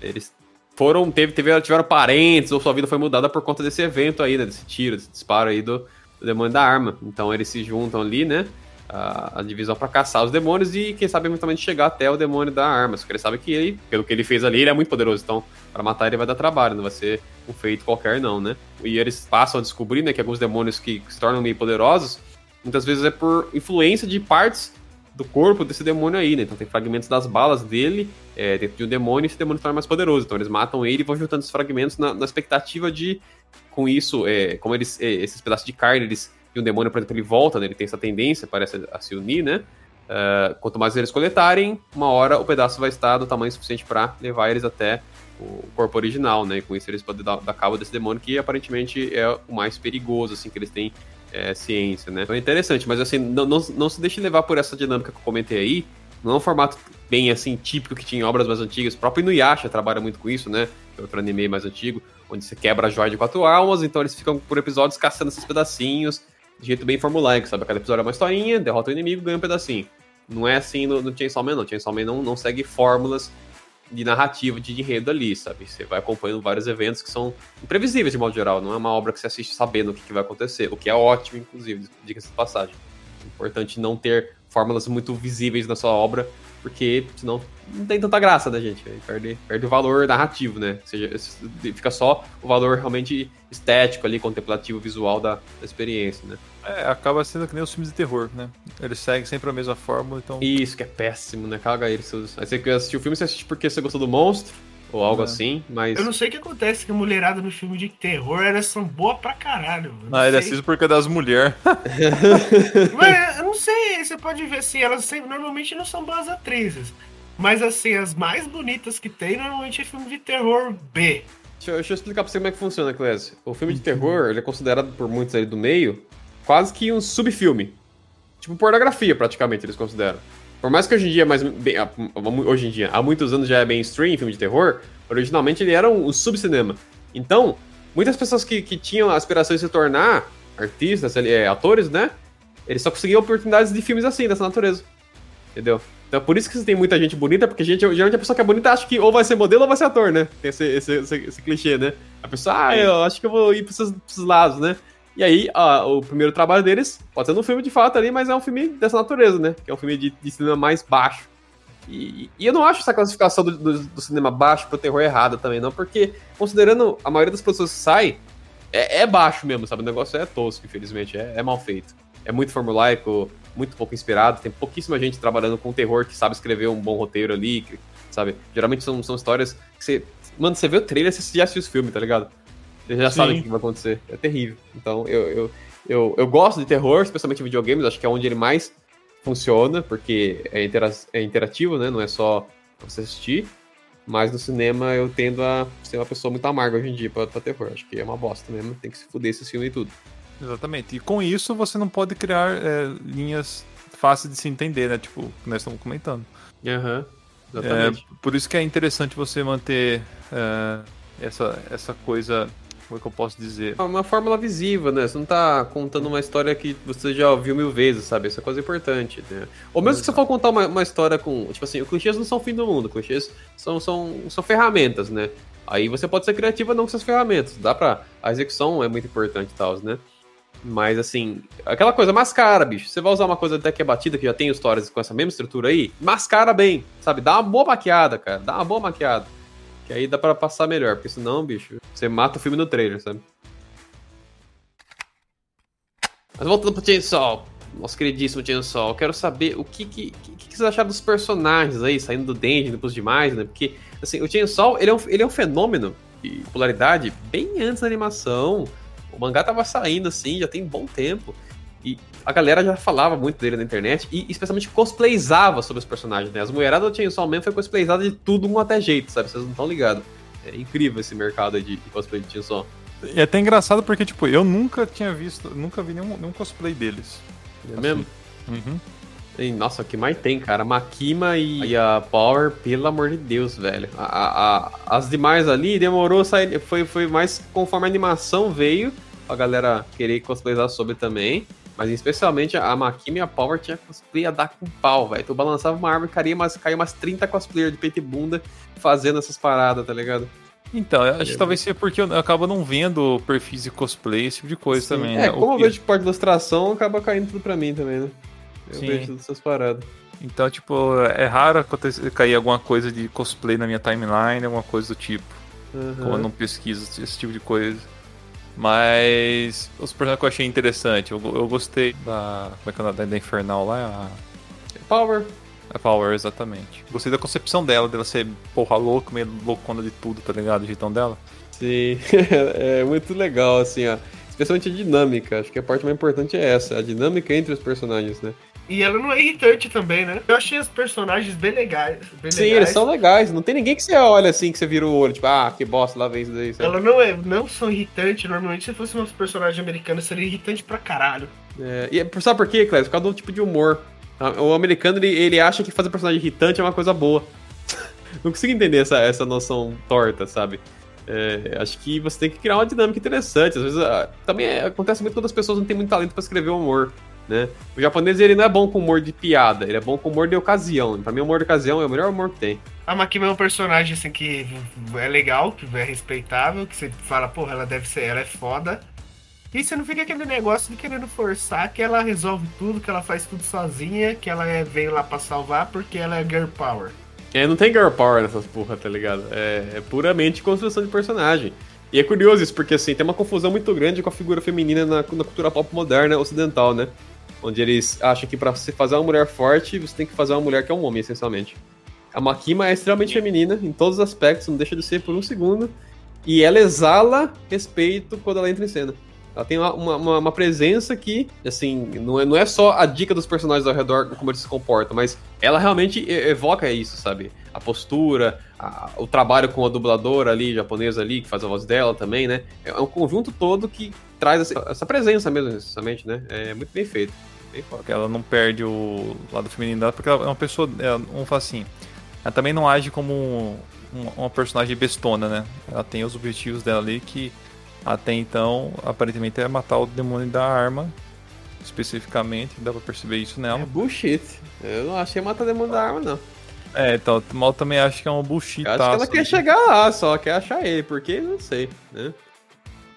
Eles foram. Teve, teve, tiveram parentes, ou sua vida foi mudada por conta desse evento aí, né? Desse tiro, desse disparo aí do, do demônio da arma. Então eles se juntam ali, né? A, divisão para caçar os demônios e, quem sabe, eventualmente chegar até o demônio da arma. Só que ele sabe que ele, pelo que ele fez ali, ele é muito poderoso. Então, para matar ele vai dar trabalho, não vai ser um feito qualquer, não, né? E eles passam a descobrir, né, que alguns demônios que se tornam meio poderosos, muitas vezes é por influência de partes do corpo desse demônio aí, né? Então tem fragmentos das balas dele é, dentro de um demônio e esse demônio se torna mais poderoso. Então eles matam ele e vão juntando esses fragmentos na, na expectativa de, com isso, é, como eles, é, esses pedaços de carne, eles e um demônio, por exemplo, ele volta, né? Ele tem essa tendência, parece, a se unir, né? Uh, quanto mais eles coletarem, uma hora o pedaço vai estar do tamanho suficiente para levar eles até o corpo original, né? E com isso eles podem dar, dar, cabo desse demônio que aparentemente é o mais perigoso, assim, que eles têm é, ciência, né? Então é interessante, mas assim, não, não, não se deixe levar por essa dinâmica que eu comentei aí. Não é um formato bem assim típico que tinha em obras mais antigas. O próprio Inuyasha trabalha muito com isso, né? Outro anime mais antigo, onde você quebra a joia de quatro almas, então eles ficam por episódios caçando esses pedacinhos de jeito bem formulaico, sabe? Cada episódio é uma historinha, derrota o inimigo, ganha um pedacinho. Não é assim no, no Chainsaw Man, não. Chainsaw Man não, não segue fórmulas de narrativa, de enredo ali, sabe? Você vai acompanhando vários eventos que são imprevisíveis de modo geral. Não é uma obra que você assiste sabendo o que, que vai acontecer, o que é ótimo, inclusive, diga-se de passagem. É importante não ter fórmulas muito visíveis na sua obra, porque senão não tem tanta graça, né, gente? Perde, perde o valor narrativo, né? Ou seja, fica só o valor realmente estético ali, contemplativo, visual da, da experiência, né?
É, acaba sendo que nem os filmes de terror, né? Eles seguem sempre a mesma fórmula, então...
Isso, que é péssimo, né? Caga eles. Aí você assistiu o filme, você assiste porque você gostou do monstro, ou algo é. assim, mas.
Eu não sei o que acontece, que a mulherada no filme de terror era são boa pra caralho.
Ah, ele assiste porque é das mulheres.
mas eu não sei, você pode ver assim, elas sempre, normalmente não são boas atrizes. Mas assim, as mais bonitas que tem normalmente é filme de terror B.
Deixa eu, deixa eu explicar pra você como é que funciona, Clécio. O filme de terror, ele é considerado por muitos aí do meio quase que um subfilme. Tipo pornografia, praticamente, eles consideram. Por mais que hoje em dia, mais bem, hoje em dia, há muitos anos já é mainstream filme de terror, originalmente ele era um, um subcinema. Então, muitas pessoas que, que tinham a aspiração de se tornar artistas, é, atores, né? Eles só conseguiam oportunidades de filmes assim, dessa natureza. Entendeu? Então, por isso que tem muita gente bonita, porque gente, geralmente a pessoa que é bonita acha que ou vai ser modelo ou vai ser ator, né? Tem esse, esse, esse, esse clichê, né? A pessoa, ah, eu acho que eu vou ir pra esses, pra esses lados, né? E aí, o primeiro trabalho deles pode ser um filme de fato ali, mas é um filme dessa natureza, né? Que é um filme de, de cinema mais baixo. E, e, eu não acho essa classificação do, do, do, cinema baixo pro terror errada também, não, porque considerando a maioria das pessoas que sai, é, é baixo mesmo, sabe? O negócio é tosco, infelizmente, é, é mal feito. É muito formulaico, muito pouco inspirado, tem pouquíssima gente trabalhando com terror que sabe escrever um bom roteiro ali, que, sabe? Geralmente são, são histórias que você. Mano, você vê o trailer, você já assistiu os filmes, tá ligado? Você já Sim. sabe o que vai acontecer. É terrível. Então, eu, eu, eu, eu gosto de terror, especialmente em videogames, acho que é onde ele mais funciona, porque é, intera é interativo, né? Não é só você assistir. Mas no cinema eu tendo a ser uma pessoa muito amarga hoje em dia pra, pra terror. Acho que é uma bosta mesmo, tem que se fuder esse filme e tudo.
Exatamente. E com isso você não pode criar é, linhas fáceis de se entender, né? Tipo, que nós estamos comentando.
Aham. Uhum. Exatamente.
É, por isso que é interessante você manter é, essa, essa coisa como é que eu posso dizer?
É uma fórmula visível, né? Você não tá contando uma história que você já ouviu mil vezes, sabe? Essa é coisa importante, né? Ou mesmo que você for contar uma, uma história com. Tipo assim, os clichês não são o fim do mundo, clichês são, são, são ferramentas, né? Aí você pode ser criativo não com essas ferramentas. Dá pra. A execução é muito importante e tal, né? Mas assim, aquela coisa, mascara, bicho. Você vai usar uma coisa até que é batida, que já tem histórias com essa mesma estrutura aí, mascara bem, sabe? Dá uma boa maquiada, cara. Dá uma boa maquiada. Que aí dá pra passar melhor, porque senão, bicho, você mata o filme no trailer, sabe? Mas voltando pro Chainsaw. nosso queridíssimo Chainsaw, eu quero saber o que, que, que, que vocês acharam dos personagens aí, saindo do Denji, pros demais, né? Porque, assim, o Chainsaw, ele é um, ele é um fenômeno de popularidade bem antes da animação. O mangá tava saindo, assim, já tem bom tempo. E a galera já falava muito dele na internet e especialmente cosplayzava sobre os personagens, né? As mulheradas do Chainsaw Man foi cosplayzada de tudo um até jeito, sabe? Vocês não estão ligados. É incrível esse mercado de, de cosplay de Chainsaw.
É até engraçado porque, tipo, eu nunca tinha visto, nunca vi nenhum, nenhum cosplay deles.
É assim. mesmo?
Uhum.
E, nossa, o que mais tem, cara? Makima e, e, a Power, pelo amor de Deus, velho. A, a, as demais ali demorou sair. Foi, foi mais conforme a animação veio, a galera querer cosplayar sobre também. Mas especialmente a Makima e a Power tinha cosplay a dar com pau, velho. Tu balançava uma árvore, caía umas, caía umas 30 cosplayers de peito e bunda fazendo essas paradas, tá ligado?
Então, eu acho que talvez seja porque eu acabo não vendo perfis de cosplay, esse tipo de coisa Sim. também.
É,
né?
como eu vejo parte de ilustração, acaba caindo tudo pra mim também, né? Eu
Sim.
vejo todas essas paradas.
Então, tipo, é raro acontecer, cair alguma coisa de cosplay na minha timeline, alguma coisa do tipo.
Uhum.
Como eu não pesquiso esse tipo de coisa. Mas os personagens que eu achei interessante, eu, eu gostei da. Como é que é o nome da Infernal lá? A,
Power.
a Power, exatamente. Gostei da concepção dela, dela ser porra louca, meio loucona de tudo, tá ligado? O jeitão dela.
Sim, é muito legal, assim, ó. Especialmente a dinâmica. Acho que a parte mais importante é essa, a dinâmica entre os personagens, né?
E ela não é irritante também, né? Eu achei os personagens bem legais. Bem
Sim,
legais.
eles são legais. Não tem ninguém que você olha assim, que você vira o olho, tipo, ah, que bosta, lá vem isso daí. sabe?
Ela não é, não são irritantes. Normalmente, se fosse uns personagens americanos, seria irritante pra caralho.
É, e é- sabe por quê, Cléber? Por causa do tipo de humor. O americano, ele, ele acha que fazer personagem irritante é uma coisa boa. Não consigo entender essa, essa noção torta, sabe? É, acho que você tem que criar uma dinâmica interessante. Às vezes, ah, também é- acontece muito quando as pessoas não têm muito talento pra escrever humor, né? O japonês, ele não é bom com humor de piada, ele é bom com humor de ocasião. Pra mim, o humor de ocasião é o melhor humor que tem.
A Makima é um personagem assim que é legal, que é respeitável, que você fala, porra, ela deve ser, ela é foda. E você não fica aquele negócio de querendo forçar que ela resolve tudo, que ela faz tudo sozinha, que ela é, veio lá pra salvar porque ela é girl power.
É, não tem girl power nessas porra, tá ligado? É, é puramente construção de personagem. E é curioso isso, porque assim, tem uma confusão muito grande com a figura feminina na, na cultura pop moderna ocidental, né? Onde eles acham que pra você fazer uma mulher forte, você tem que fazer uma mulher que é um homem, essencialmente. A Makima é extremamente feminina em todos os aspectos, não deixa de ser por um segundo. E ela exala respeito quando ela entra em cena. Ela tem uma, uma, uma presença que, assim, não é, não é só a dica dos personagens ao redor, como eles se comportam, mas ela realmente evoca isso, sabe? A postura, a- o trabalho com a dubladora ali, japonesa ali, que faz a voz dela também, né? É um conjunto todo que traz essa, essa presença mesmo, necessariamente, né? É muito bem feito.
Porque ela não perde o lado feminino dela, porque ela é uma pessoa. Ela, vamos falar assim. Ela também não age como um- uma, personagem bestona, né? Ela tem os objetivos dela ali que até então, aparentemente, é matar o demônio da arma. Especificamente, dá pra perceber isso
É
nela.
bullshit. Eu não achei matar demônio da arma, não.
É, então, o mal também acho que é um bullshit.
Eu acho que ela quer chegar lá, só quer achar ele, porque não sei, né?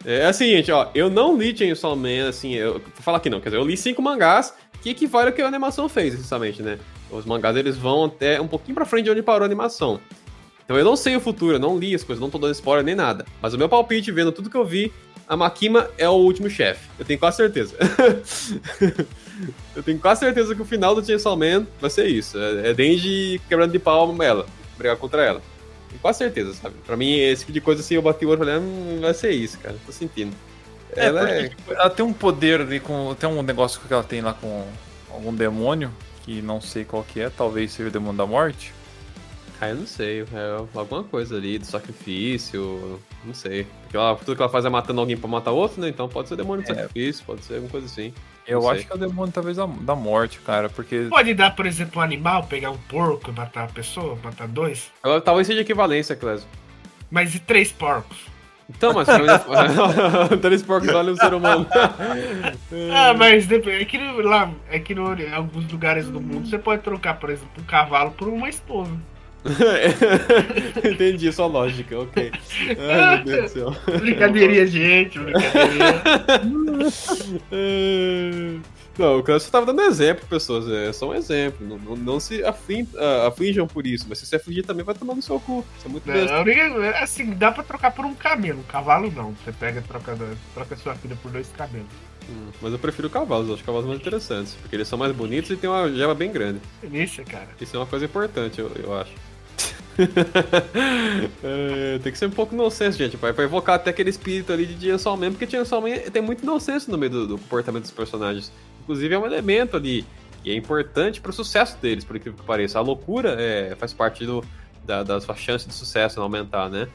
É assim, gente, ó, eu não li Chainsaw Man, assim, eu vou falar aqui não, quer dizer, eu li cinco mangás que equivale ao que a animação fez, essencialmente, né? Os mangás, eles vão até um pouquinho pra frente de onde parou a animação. Então eu não sei o futuro, eu não li as coisas, não tô dando spoiler nem nada. Mas o meu palpite, vendo tudo que eu vi, a Makima é o último chefe. Eu tenho quase certeza. eu tenho quase certeza que o final do Chainsaw Man vai ser isso. É, é Denji quebrando de pau ela, brigar contra ela. Quase certeza, sabe? Pra mim, esse tipo de coisa assim, eu bati o olho e falei, hum, vai ser isso, cara. Tô sentindo.
É,
ela
porque,
é...
tipo, ela tem um poder ali com. Tem um negócio que ela tem lá com algum demônio, que não sei qual que é, talvez seja o demônio da morte.
Ah, eu não sei. É alguma coisa ali do sacrifício. Não sei. Porque ela, tudo que ela faz é matando alguém pra matar outro, né? Então pode ser demônio de
É.
sacrifício, pode ser alguma coisa assim.
Eu
Não
acho
sei.
que é o demônio talvez da, da morte, cara, porque.
Pode dar, por exemplo, um animal, pegar um porco e matar uma pessoa, matar dois.
Ela, talvez seja equivalência, Clésio.
Mas e três porcos?
Então, mas três porcos olham um ser humano.
Ah, mas depois, é que lá, é que no, em alguns lugares do mundo você pode trocar, por exemplo, um cavalo por uma esposa.
Entendi sua lógica, ok. Ai, meu Deus do céu.
Brincadeirinha, gente, brincadeirinha.
Não, o Clécio tava dando exemplo, pessoas. É só um exemplo. Não, não, não se aflim, uh, aflijam por isso. Mas se você afligir também vai tomar no seu cu. Isso é muito
não. Assim, dá pra trocar por um camelo. Um cavalo não. Você pega e troca, troca sua filha por dois camelos.
Hum, mas eu prefiro cavalos, eu acho cavalos mais interessantes. Porque eles são mais bonitos e tem uma gema bem grande.
Delícia, cara.
Isso é uma coisa importante, eu, eu acho. é, tem que ser um pouco inocente, gente. Vai pra evocar até aquele espírito ali de Chainsaw Man, porque Chainsaw Man tem muito inocência no meio do, do comportamento dos personagens. Inclusive é um elemento ali e é importante para o sucesso deles, por incrível que pareça. A loucura é, faz parte do, da, das chances de sucesso aumentar, né?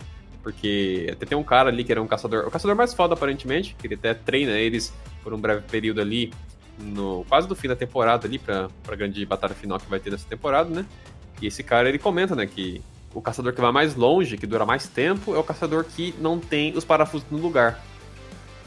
Porque até tem um cara ali que era um caçador, o caçador mais foda aparentemente, que ele até treina eles por um breve período ali, no quase do fim da temporada ali, pra, pra grande batalha final que vai ter nessa temporada, né? E esse cara ele comenta, né, que o caçador que vai mais longe, que dura mais tempo, é o caçador que não tem os parafusos no lugar.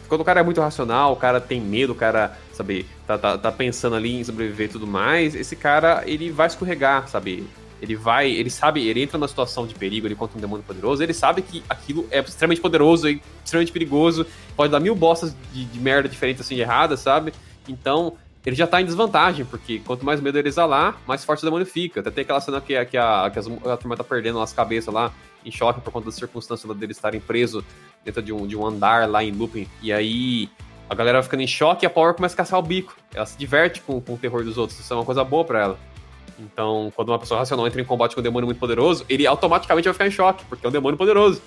Quando o cara é muito racional, o cara tem medo, o cara, sabe, tá, tá, tá pensando ali em sobreviver e tudo mais, esse cara, ele vai escorregar, sabe? Ele vai, ele sabe, ele entra numa situação de perigo, ele contra um demônio poderoso, ele sabe que aquilo é extremamente poderoso e extremamente perigoso, pode dar mil bostas de, de merda diferentes assim, de erradas, sabe? Então, ele já tá em desvantagem, porque quanto mais medo ele exalar, mais forte o demônio fica. Até tem aquela cena que, que, a, que a turma tá perdendo as cabeças lá, em choque por conta da circunstância deles estarem presos dentro de um, de um andar lá em looping. E aí a galera vai ficando em choque e a Power começa a caçar o bico. Ela se diverte com, com o terror dos outros. Isso é uma coisa boa para ela. Então, quando uma pessoa racional entra em combate com um demônio muito poderoso, ele automaticamente vai ficar em choque, porque é um demônio poderoso.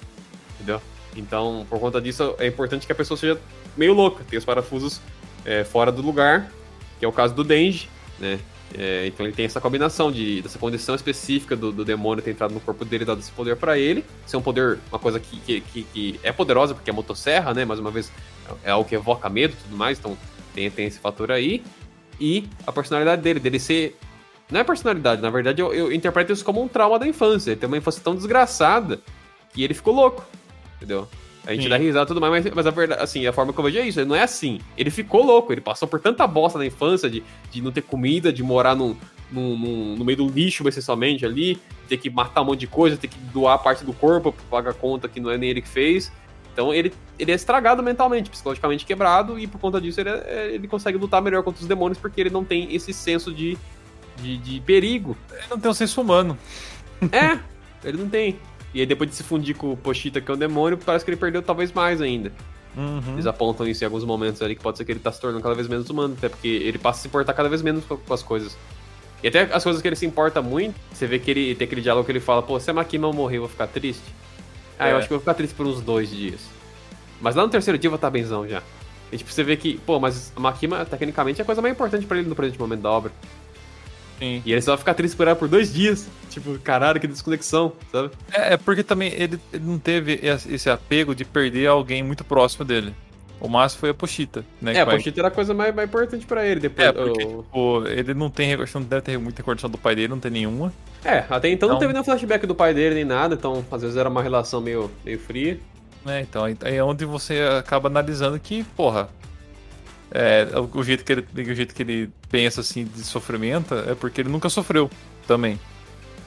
Entendeu? Então, por conta disso, é importante que a pessoa seja meio louca, tenha os parafusos é, fora do lugar, que é o caso do Denji, né? É, então ele tem essa combinação de, dessa condição específica do, do demônio ter entrado no corpo dele e dado esse poder para ele. Ser um poder, uma coisa que, que, que, que, é poderosa, porque é motosserra, né? Mais uma vez, é algo que evoca medo e tudo mais, então tem, tem esse fator aí. E a personalidade dele, dele ser. Não é personalidade, na verdade eu, eu interpreto isso como um trauma da infância. Ele tem uma infância tão desgraçada que ele ficou louco, entendeu? A gente Sim. dá risada e tudo mais, mas, mas, a verdade, assim, a forma que eu vejo é isso. Ele não é assim. Ele ficou louco, ele passou por tanta bosta na infância de, de não ter comida, de morar num, num, num, no meio do lixo, essencialmente, ali, ter que matar um monte de coisa, ter que doar parte do corpo pra pagar conta que não é nem ele que fez. Então ele, ele é estragado mentalmente, psicologicamente quebrado, e por conta disso ele, é, ele consegue lutar melhor contra os demônios, porque ele não tem esse senso de, de, de perigo.
Ele não tem um senso humano.
É, ele não tem. E aí depois de se fundir com o Pochita, que é um demônio, parece que ele perdeu talvez mais ainda. Uhum. Eles apontam isso em alguns momentos ali, que pode ser que ele tá se tornando cada vez menos humano, até porque ele passa a se importar cada vez menos com, as coisas. E até as coisas que ele se importa muito, você vê que ele tem aquele diálogo que ele fala, pô, se a Makima morrer, eu vou ficar triste. Ah, é. eu acho que eu vou ficar triste por uns dois dias. Mas lá no terceiro dia eu vou estar benzão já. E tipo, você vê que, pô, mas a Makima, tecnicamente, é a coisa mais importante para ele no presente momento da obra. Sim. E ele só vai ficar triste por ela por dois dias. Tipo, caralho, que desconexão, sabe?
É, é porque também ele, ele, não teve esse apego de perder alguém muito próximo dele. O máximo foi a Pochita, né?
É, a Pochita era a coisa mais, mais importante pra ele. Depois,
é, porque, o... tipo, ele não tem não deve ter muita recordação do pai dele, não tem nenhuma.
É, até então, então não teve nenhum flashback do pai dele nem nada, então às vezes era uma relação meio, meio fria.
É, então, aí é onde você acaba analisando que, porra, é, o, jeito que ele, o jeito que ele pensa assim de sofrimento é porque ele nunca sofreu também.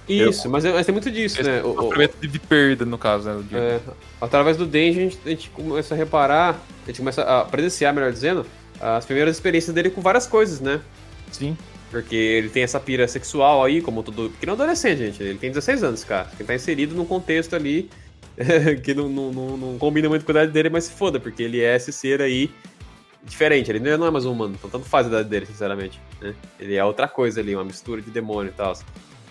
Isso, eu, mas, é, mas tem muito disso, né?
O sofrimento de perda, no caso, né?
É, através do Denji, a gente, a gente começa a reparar, a gente começa a presenciar, melhor dizendo, as primeiras experiências dele com várias coisas, né?
Sim.
Porque ele tem essa pira sexual aí, como todo. Porque não é adolescente, gente. Ele tem 16 anos, cara. Ele tá inserido num contexto ali que não, não, não, não combina muito com a idade dele, mas se foda, porque ele é esse ser aí diferente, ele não é mais um humano, então tanto faz a idade dele, sinceramente. Né? Ele é outra coisa ali, uma mistura de demônio e tal.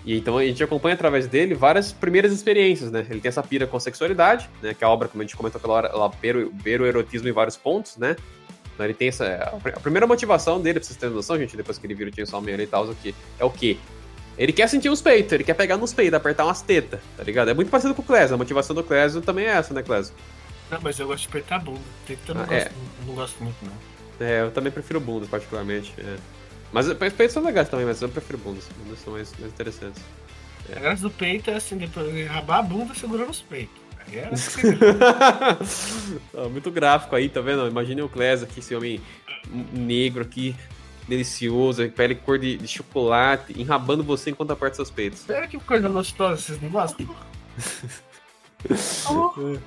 E então a gente acompanha através dele várias primeiras experiências, né? Ele tem essa pira com sexualidade, né? Que a obra, como a gente comentou aquela hora, ela beira o erotismo em vários pontos, né? Então ele tem essa. A primeira motivação dele, pra vocês terem noção, gente, depois que ele vira o Chainsaw Man e tal, que é o quê? Ele quer sentir os peitos, ele quer pegar nos peitos, apertar umas tetas, tá ligado? É muito parecido com o Clésio, a motivação do Clésio também é essa, né, Clésio?
Não, mas eu gosto de apertar a bunda. Teta eu não, ah, gosto, é. não gosto muito, não.
É, eu também prefiro bundas, particularmente. É. Mas peitos são legais também, mas eu prefiro bundas. Bundas são mais, mais interessantes.
É. A graça do peito é assim, depois de rabar a bunda segurando os peitos. É assim.
muito gráfico aí, tá vendo? Imagine o Clés aqui, esse homem negro aqui, delicioso, pele cor de, de, chocolate, enrabando você enquanto aperta seus peitos.
Pera que coisa gostosa, vocês não gostam?
oh.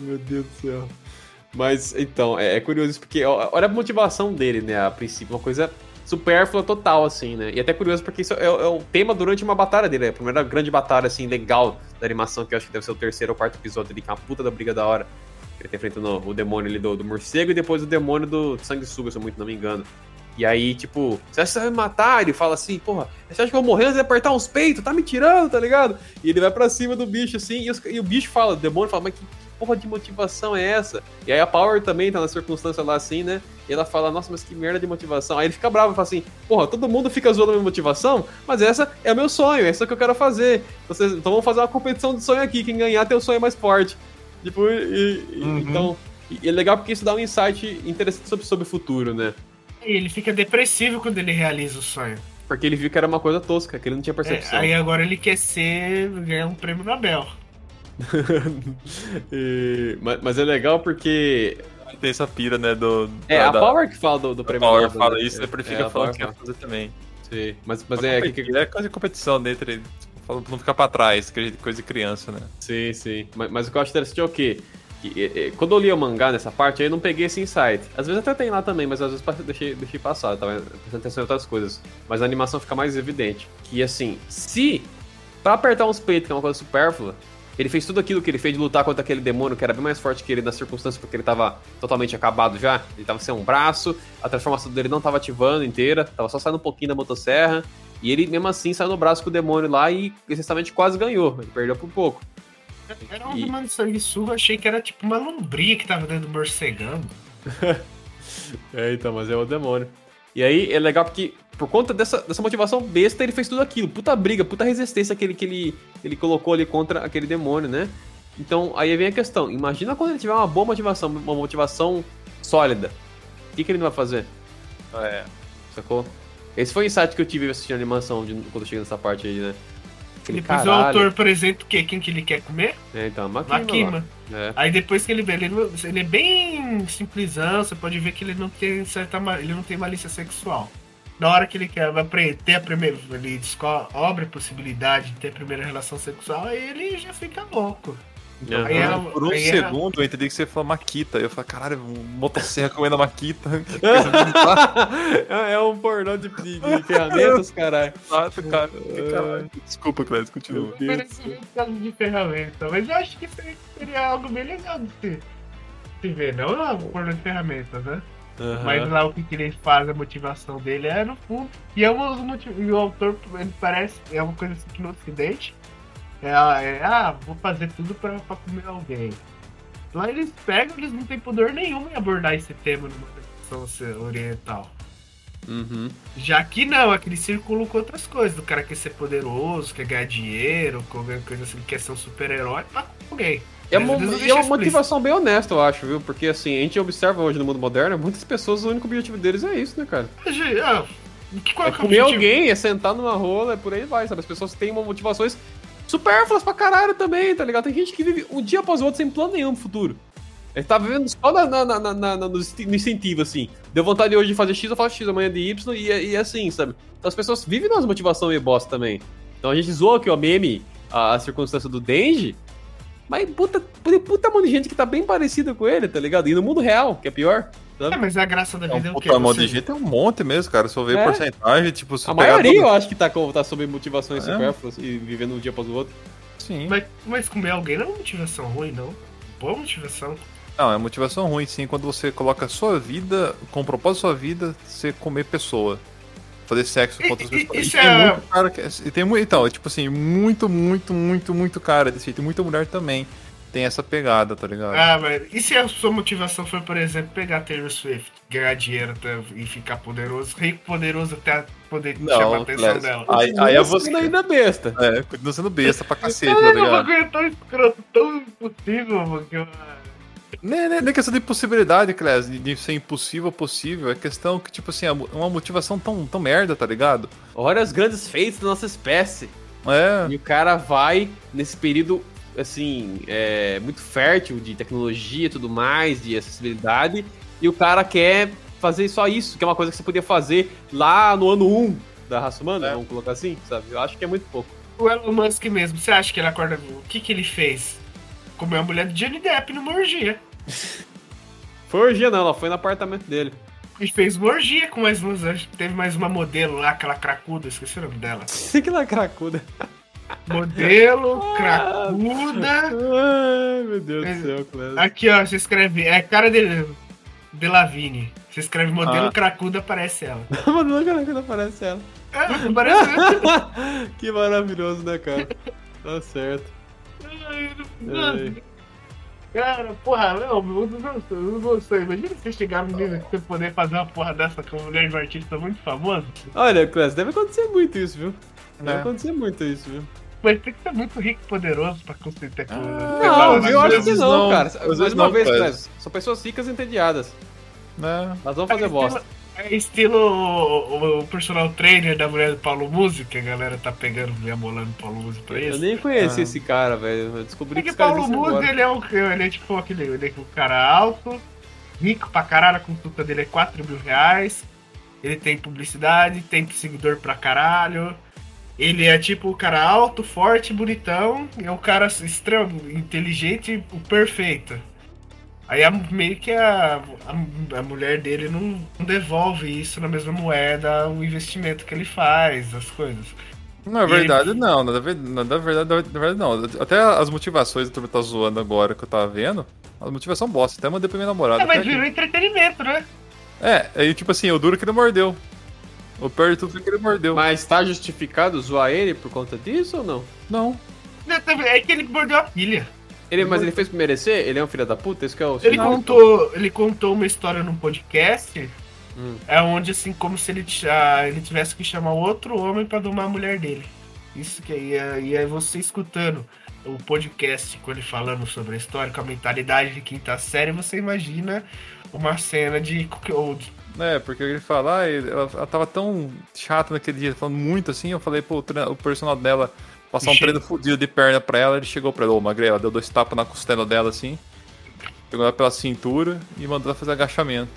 Meu Deus do céu. Mas, então, é, é curioso isso, porque olha a motivação dele, né? A princípio, uma coisa supérflua total, assim, né? E até curioso porque isso é, é o tema durante uma batalha dele, é a primeira grande batalha, assim, legal da animação, que eu acho que deve ser o terceiro ou quarto episódio ali, que é uma puta da briga da hora. Ele tá enfrentando o demônio ali do, do morcego e depois o demônio do sanguessuga, se eu muito não me engano. E aí, tipo, você acha que você vai me matar? Ele fala assim, porra, você acha que eu vou morrer antes de apertar uns peitos? Tá me tirando, tá ligado? E ele vai pra cima do bicho, assim, e, os- e o bicho fala, o demônio fala, mas que porra de motivação é essa? E aí a Power também tá na circunstância lá assim, né? E ela fala, nossa, mas que merda de motivação. Aí ele fica bravo e fala assim, porra, todo mundo fica zoando a minha motivação, mas essa é o meu sonho, essa é o que eu quero fazer. Vocês, então vamos fazer uma competição de sonho aqui, quem ganhar tem o sonho mais forte. Tipo, e-
Uhum.
então... E é legal porque isso dá um insight interessante sobre, sobre o futuro, né?
Ele fica depressivo quando ele realiza o sonho.
Porque ele viu que era uma coisa tosca, que ele não tinha
É,
percepção.
aí agora ele quer ser. ganhar um prêmio Nobel.
E- mas, mas é legal porque.
Tem essa pira, né, do...
É,
da-
a
da-
Power que fala do, do
a
prêmio
Power
Nobel,
fala
né?
isso, depois ele
É,
fica
a
falando
Power
que quer
fala.
fazer também.
Sim, mas, mas
Pra
é, que,
competir,
que-
é quase competição dentro, ele falando pra não ficar pra trás, é coisa de criança, né?
sim, sim. Mas, mas o que eu acho interessante é o quê? Quando eu li o mangá nessa parte, aí eu não peguei esse insight. Às vezes até tem lá também, mas às vezes deixei, deixei passar, tava prestando atenção em outras coisas. Mas a animação fica mais evidente. Que assim, se pra apertar uns peitos, que é uma coisa supérflua, ele fez tudo aquilo que ele fez de lutar contra aquele demônio que era bem mais forte que ele nas circunstâncias, porque ele tava totalmente acabado já. Ele tava sem um braço, a transformação dele não tava ativando inteira, tava só saindo um pouquinho da motosserra. E ele mesmo assim saiu no braço com o demônio lá e essencialmente quase ganhou. Ele perdeu por pouco.
Era um
E-
demônio de sanguessuga, achei que era tipo uma lombria que tava dentro do morcegando.
É, então, mas é o demônio. E aí é legal porque, por conta dessa, dessa motivação besta, ele fez tudo aquilo. Puta briga, puta resistência que ele, que ele, ele colocou ali contra aquele demônio, né? Então, aí vem a questão. Imagina quando ele tiver uma boa motivação, uma motivação sólida. O que, que ele não vai fazer?
É.
Sacou? Esse foi o insight que eu tive assistindo a animação de, quando eu cheguei nessa parte aí, né? Aquele
Depois o
caralho.
autor apresenta o quê? Quem que ele quer comer?
É, então, Makima.
Makima.
É.
Aí depois que ele vê, ele, ele é bem simplesão, você pode ver que ele não tem certa ele não tem malícia sexual. Na hora que ele quer vai ter a primeira, ele descobre a possibilidade de ter a primeira relação sexual, aí ele já fica louco.
Aham.
Aí ela-
Por um
aí ela-
segundo eu entendi que você falou Maquita. Eu falei, caralho, um motosserra comendo a Maquita. Bizarra,
é um pornô de, de- de ferramentas, caralho.
cara. Caralho. Desculpa, Clécio, continua.
Parece um caso de ferramenta, mas eu acho que seria, algo bem legal de se, se ver, não é um porno de ferramentas, né?
Aham.
Mas lá o que, que ele faz, a motivação dele é no fundo. E, é uma, motiv- e o autor, ele parece, é uma coisa assim que no ocidente, é, é ah, vou fazer tudo pra, pra comer alguém. Lá eles pegam, eles não têm poder nenhum em abordar esse tema numa tradição oriental.
Uhum.
Já aqui não, aqui eles circulam com outras coisas. O cara quer ser poderoso, quer ganhar dinheiro, qualquer coisa assim, quer ser um super-herói pra comer alguém.
É
Mas
uma, e é uma motivação bem honesta, eu acho, viu? Porque assim, a gente observa hoje no mundo moderno, muitas pessoas, o único objetivo deles é isso, né, cara?
Ah, que,
É
que o
comer alguém, é sentar numa rola, é por aí vai, sabe? As pessoas têm uma motivações supérfluas pra caralho também, tá ligado? Tem gente que vive um dia após o outro sem plano nenhum pro futuro. Ele tá vivendo só na, na, na, na- no incentivo, assim. Deu vontade hoje de fazer X, eu faço X, amanhã de Y, e, é- e é assim, sabe? Então as pessoas vivem nas motivações meio bosta também. Então a gente zoou aqui, ó, meme, a, a circunstância do Denji, mas puta, puta, puta mão de gente que tá bem parecida com ele, tá ligado? E no mundo real, que é pior,
É,
sabe?
mas a graça da
É
vida é,
um
o quê?
puta
Você-
de gente, é um monte mesmo, cara. Se eu ver
É.
porcentagem, tipo, se
A maioria
todo-
eu acho que tá, com- tá sob motivações
É.
supérfluas e vivendo um dia após o outro.
Sim.
Mas, mas comer alguém não é uma motivação ruim, não. Boa motivação.
Não, é motivação ruim, sim, quando você coloca a sua vida, com o propósito da sua vida, você comer pessoa. Fazer sexo com
E-
outras pessoas.
isso
E tem
é-
muito cara que. E tem muito. Então, é tipo assim, muito, muito, muito, muito cara desse jeito. E muita mulher também tem essa pegada, tá ligado?
Ah, mas e se a sua motivação for, por exemplo, pegar Taylor Swift, ganhar dinheiro até- e ficar poderoso, rico poderoso até poder chamar a
Não,
atenção
Clécio.
dela?
Aí, aí é você.
ainda besta.
É, continua sendo besta pra cacete, tá
Caralho, o
ligado?
bagulho é tão escroto, tão impossível, mano, que eu...
Nem, nem, nem questão de impossibilidade, Clés, de, de ser impossível possível. É questão que, tipo assim, é uma motivação tão, tão merda, tá ligado?
Olha os grandes feitos da nossa espécie.
É.
E o cara vai nesse período, assim, é, muito fértil de tecnologia e tudo mais, de acessibilidade, e o cara quer fazer só isso, que é uma coisa que você podia fazer lá no ano 1 da raça humana,
É.
vamos colocar assim, sabe? Eu acho que é muito pouco.
O Elon Musk mesmo, você acha que ele acorda... O que que ele fez? Comeu a mulher de Johnny Depp numa orgia.
Foi orgia não, ela foi no apartamento dele.
E fez uma orgia com mais que Teve mais uma modelo lá, aquela cracuda, esqueci o nome dela.
Sei que ela é cracuda.
Modelo, cracuda.
Ai, meu Deus do céu, Cléber.
Aqui, ó, você escreve. É cara de. De Lavigne. Você escreve modelo
Ah.
cracuda, aparece ela.
Mano, caraca, não aparece ela.
Ah, não parece mesmo?
que maravilhoso, né, cara? Tá certo.
Ai,
Ai.
não- Cara, porra, não, eu não gostei, eu não gostei. Imagina você chegar menino e você poder fazer uma porra dessa com mulher de um artista muito famoso.
Olha, Cléber, deve acontecer muito isso, viu? Deve
É.
acontecer muito isso, viu?
Mas tem que ser muito rico e poderoso pra conseguir ter coisa.
Não, eu acho que não,
não,
cara.
às
Mais
vezes
uma
não,
vez, são pessoas ricas e entediadas.
Né?
Nós vamos fazer bosta.
É estilo o, o- o personal trainer da mulher do Paulo Musi, que a galera tá pegando e amolando o Paulo Musi pra
Eu
isso.
nem conheci
Ah.
esse cara, velho. Eu descobri
É
que
que Paulo Musi,
agora.
ele é, um, ele é tipo aquele ele é um cara alto, rico pra caralho, a consulta dele é 4 mil reais. Ele tem publicidade, tem seguidor pra caralho. Ele é tipo o cara alto, forte, bonitão. É um cara extremo, inteligente, o perfeito. Aí a- meio que a, a, a mulher dele não, não devolve isso na mesma moeda, o investimento que ele faz, as coisas.
Na
E
verdade,
ele-
não. Na verdade, na verdade, na verdade, não. Até as motivações que tu tá zoando agora que eu tava vendo, a motivação bosta. Até mandei pra minha namorada.
É, mas virou entretenimento, né?
É, aí tipo assim, o duro que ele mordeu. O pior de tudo foi que ele mordeu.
Mas tá justificado zoar ele por conta disso ou não?
Não.
É que ele mordeu a filha.
Ele, mas ele fez por merecer? Ele é um filho da puta? Isso que é o
Ele contou, ele contou uma história num podcast.
Hum.
É onde, assim, como se ele, ah, ele tivesse que chamar outro homem pra domar a mulher dele. Isso que aí, é- e aí você escutando o podcast com ele falando sobre a história, com a mentalidade de quinta série, você imagina uma cena de old.
É, porque ele fala, ah, ela, ela tava tão chata naquele dia, falando muito assim, eu falei, pô, o, personal dela passar um treino fudido de perna pra ela, ele chegou pra ela, ô, magrela, deu dois tapas na costela dela assim, pegou ela pela cintura e mandou ela fazer agachamento.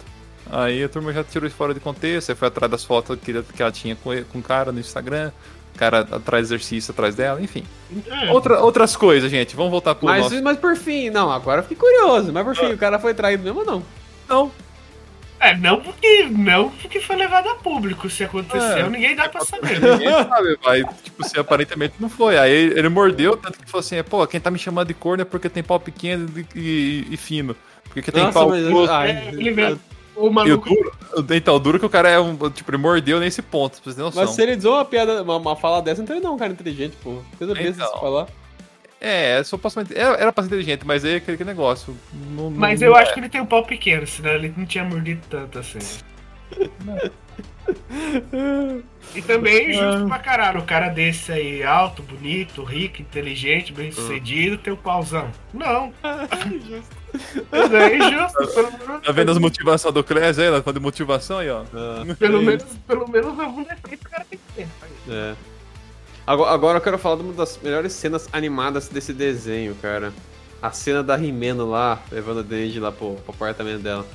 Aí a turma já tirou isso fora de contexto, aí foi atrás das fotos que, que ela tinha com, com o cara no Instagram, o cara atrás exercício atrás dela, enfim.
É,
Outra, outras coisas, gente, vamos voltar pro
Mas,
nosso...
mas por fim, não, agora eu fiquei curioso. Mas por fim, o cara foi traído mesmo ou não?
Não,
é, não porque, não porque foi levado a público. Se aconteceu,
É.
ninguém dá pra saber.
Ninguém sabe, vai. Tipo, se aparentemente não foi. Aí ele mordeu, tanto que falou assim: pô, quem tá me chamando de corno é porque tem pau pequeno e, e- e fino. Porque tem pau
mas- ai,
É, ele mesmo. O
o
maluco.
duro, então, o duro que o cara é um. Tipo, ele mordeu nesse ponto, pra você ter noção.
Mas se ele usou uma piada, uma, uma fala dessa, então ele não é um cara inteligente, pô. Coisa besta
Então.
se falar.
É, supostamente. Era, era pra ser inteligente, mas aí aquele, aquele negócio. Não, não-
Mas eu acho que ele tem um pau pequeno, senão ele não tinha mordido tanto assim. E também justo pra caralho, o cara desse aí, alto, bonito, rico, inteligente, bem sucedido, tem o pauzão. Não. Mas é injusto. Pelo menos,
Tá vendo as motivações do Clés aí? Ela falando de motivação aí, ó.
Ah,
pelo
é
menos, pelo menos algum defeito o cara tem que ter.
É. Agora, agora eu quero falar de uma das melhores cenas animadas desse desenho, cara. A cena da Rimeno lá, levando a Denji lá pro, pro apartamento dela.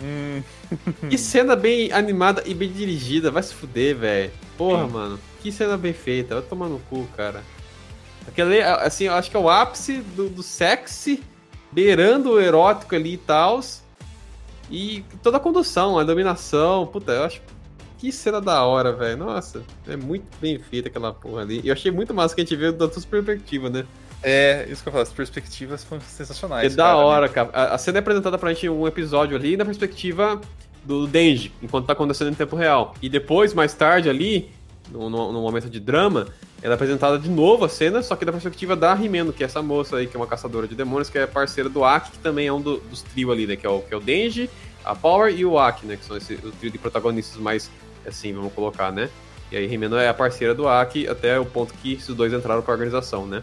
Hum,
Que cena bem animada e bem dirigida, vai se fuder, velho. Porra, mano. Que cena bem feita, vai tomar no cu, cara. Aquele, assim, eu acho que é o ápice do, do sexy, beirando o erótico ali e tal. E toda a condução, a dominação, puta, eu acho. Que cena da hora, velho. Nossa, é muito bem feita aquela porra ali. E eu achei muito massa que a gente viu da tua perspectiva, né?
é, isso que eu falo, as perspectivas foram sensacionais.
da
cara.
hora, cara. A, a cena é apresentada pra gente em um episódio ali na perspectiva do Denji, enquanto tá acontecendo em tempo real. E depois, mais tarde ali, no, no- no momento de drama, ela é apresentada de novo a cena, só que da perspectiva da Rimeno, que é essa moça aí, que é uma caçadora de demônios, que é parceira do Aki, que também é um do- dos trio ali, né? Que é, o, que é o Denji, a Power e o Aki, né? Que são esse, o trio de protagonistas mais, assim, vamos colocar, né? E aí Rimeno é a parceira do Aki até o ponto que esses dois entraram pra organização, né?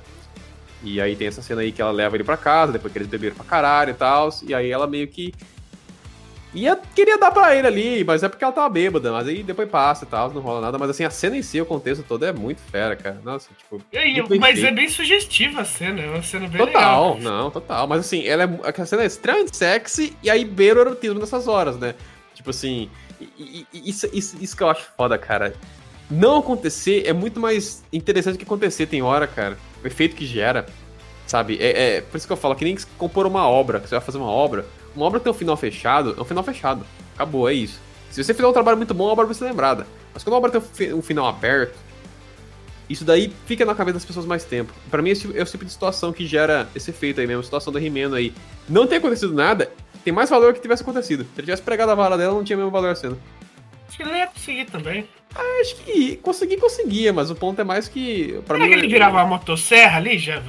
E aí tem essa cena aí que ela leva ele pra casa, depois que eles beberam pra caralho e tal. E aí ela meio que. Ia, queria dar pra ele ali, mas é porque ela tava bêbada. Mas aí depois passa e tal, não rola nada. Mas assim, a cena em si, o contexto todo é muito fera, cara. Nossa, tipo.
Aí, mas
feito.
é bem sugestiva a cena, é uma cena bem
Total,
legal.
não, total. Mas assim, ela é, a cena é extremamente sexy e aí beira o erotismo nessas horas, né? Tipo assim, isso, isso, isso que eu acho foda, cara. Não acontecer é muito mais interessante que acontecer, tem hora, cara. O efeito que gera, sabe? É, é por isso que eu falo, que nem compor uma obra, que você vai fazer uma obra, uma obra tem um final fechado, é um final fechado. Acabou, é isso. Se você fizer um trabalho muito bom, a obra vai ser lembrada. Mas quando a obra tem um fi- final aberto, isso daí fica na cabeça das pessoas mais tempo. Pra mim, esse é o tipo de situação que gera esse efeito aí mesmo, a situação do He-Man aí. Não ter acontecido nada, tem mais valor que tivesse acontecido. Se ele tivesse pregado a vara dela, não tinha o mesmo valor a cena.
Acho que ele ia conseguir também.
Acho que conseguir, conseguia, mas o ponto é mais que. Pra
Será
mim,
que ele virava uma motosserra ali? Já.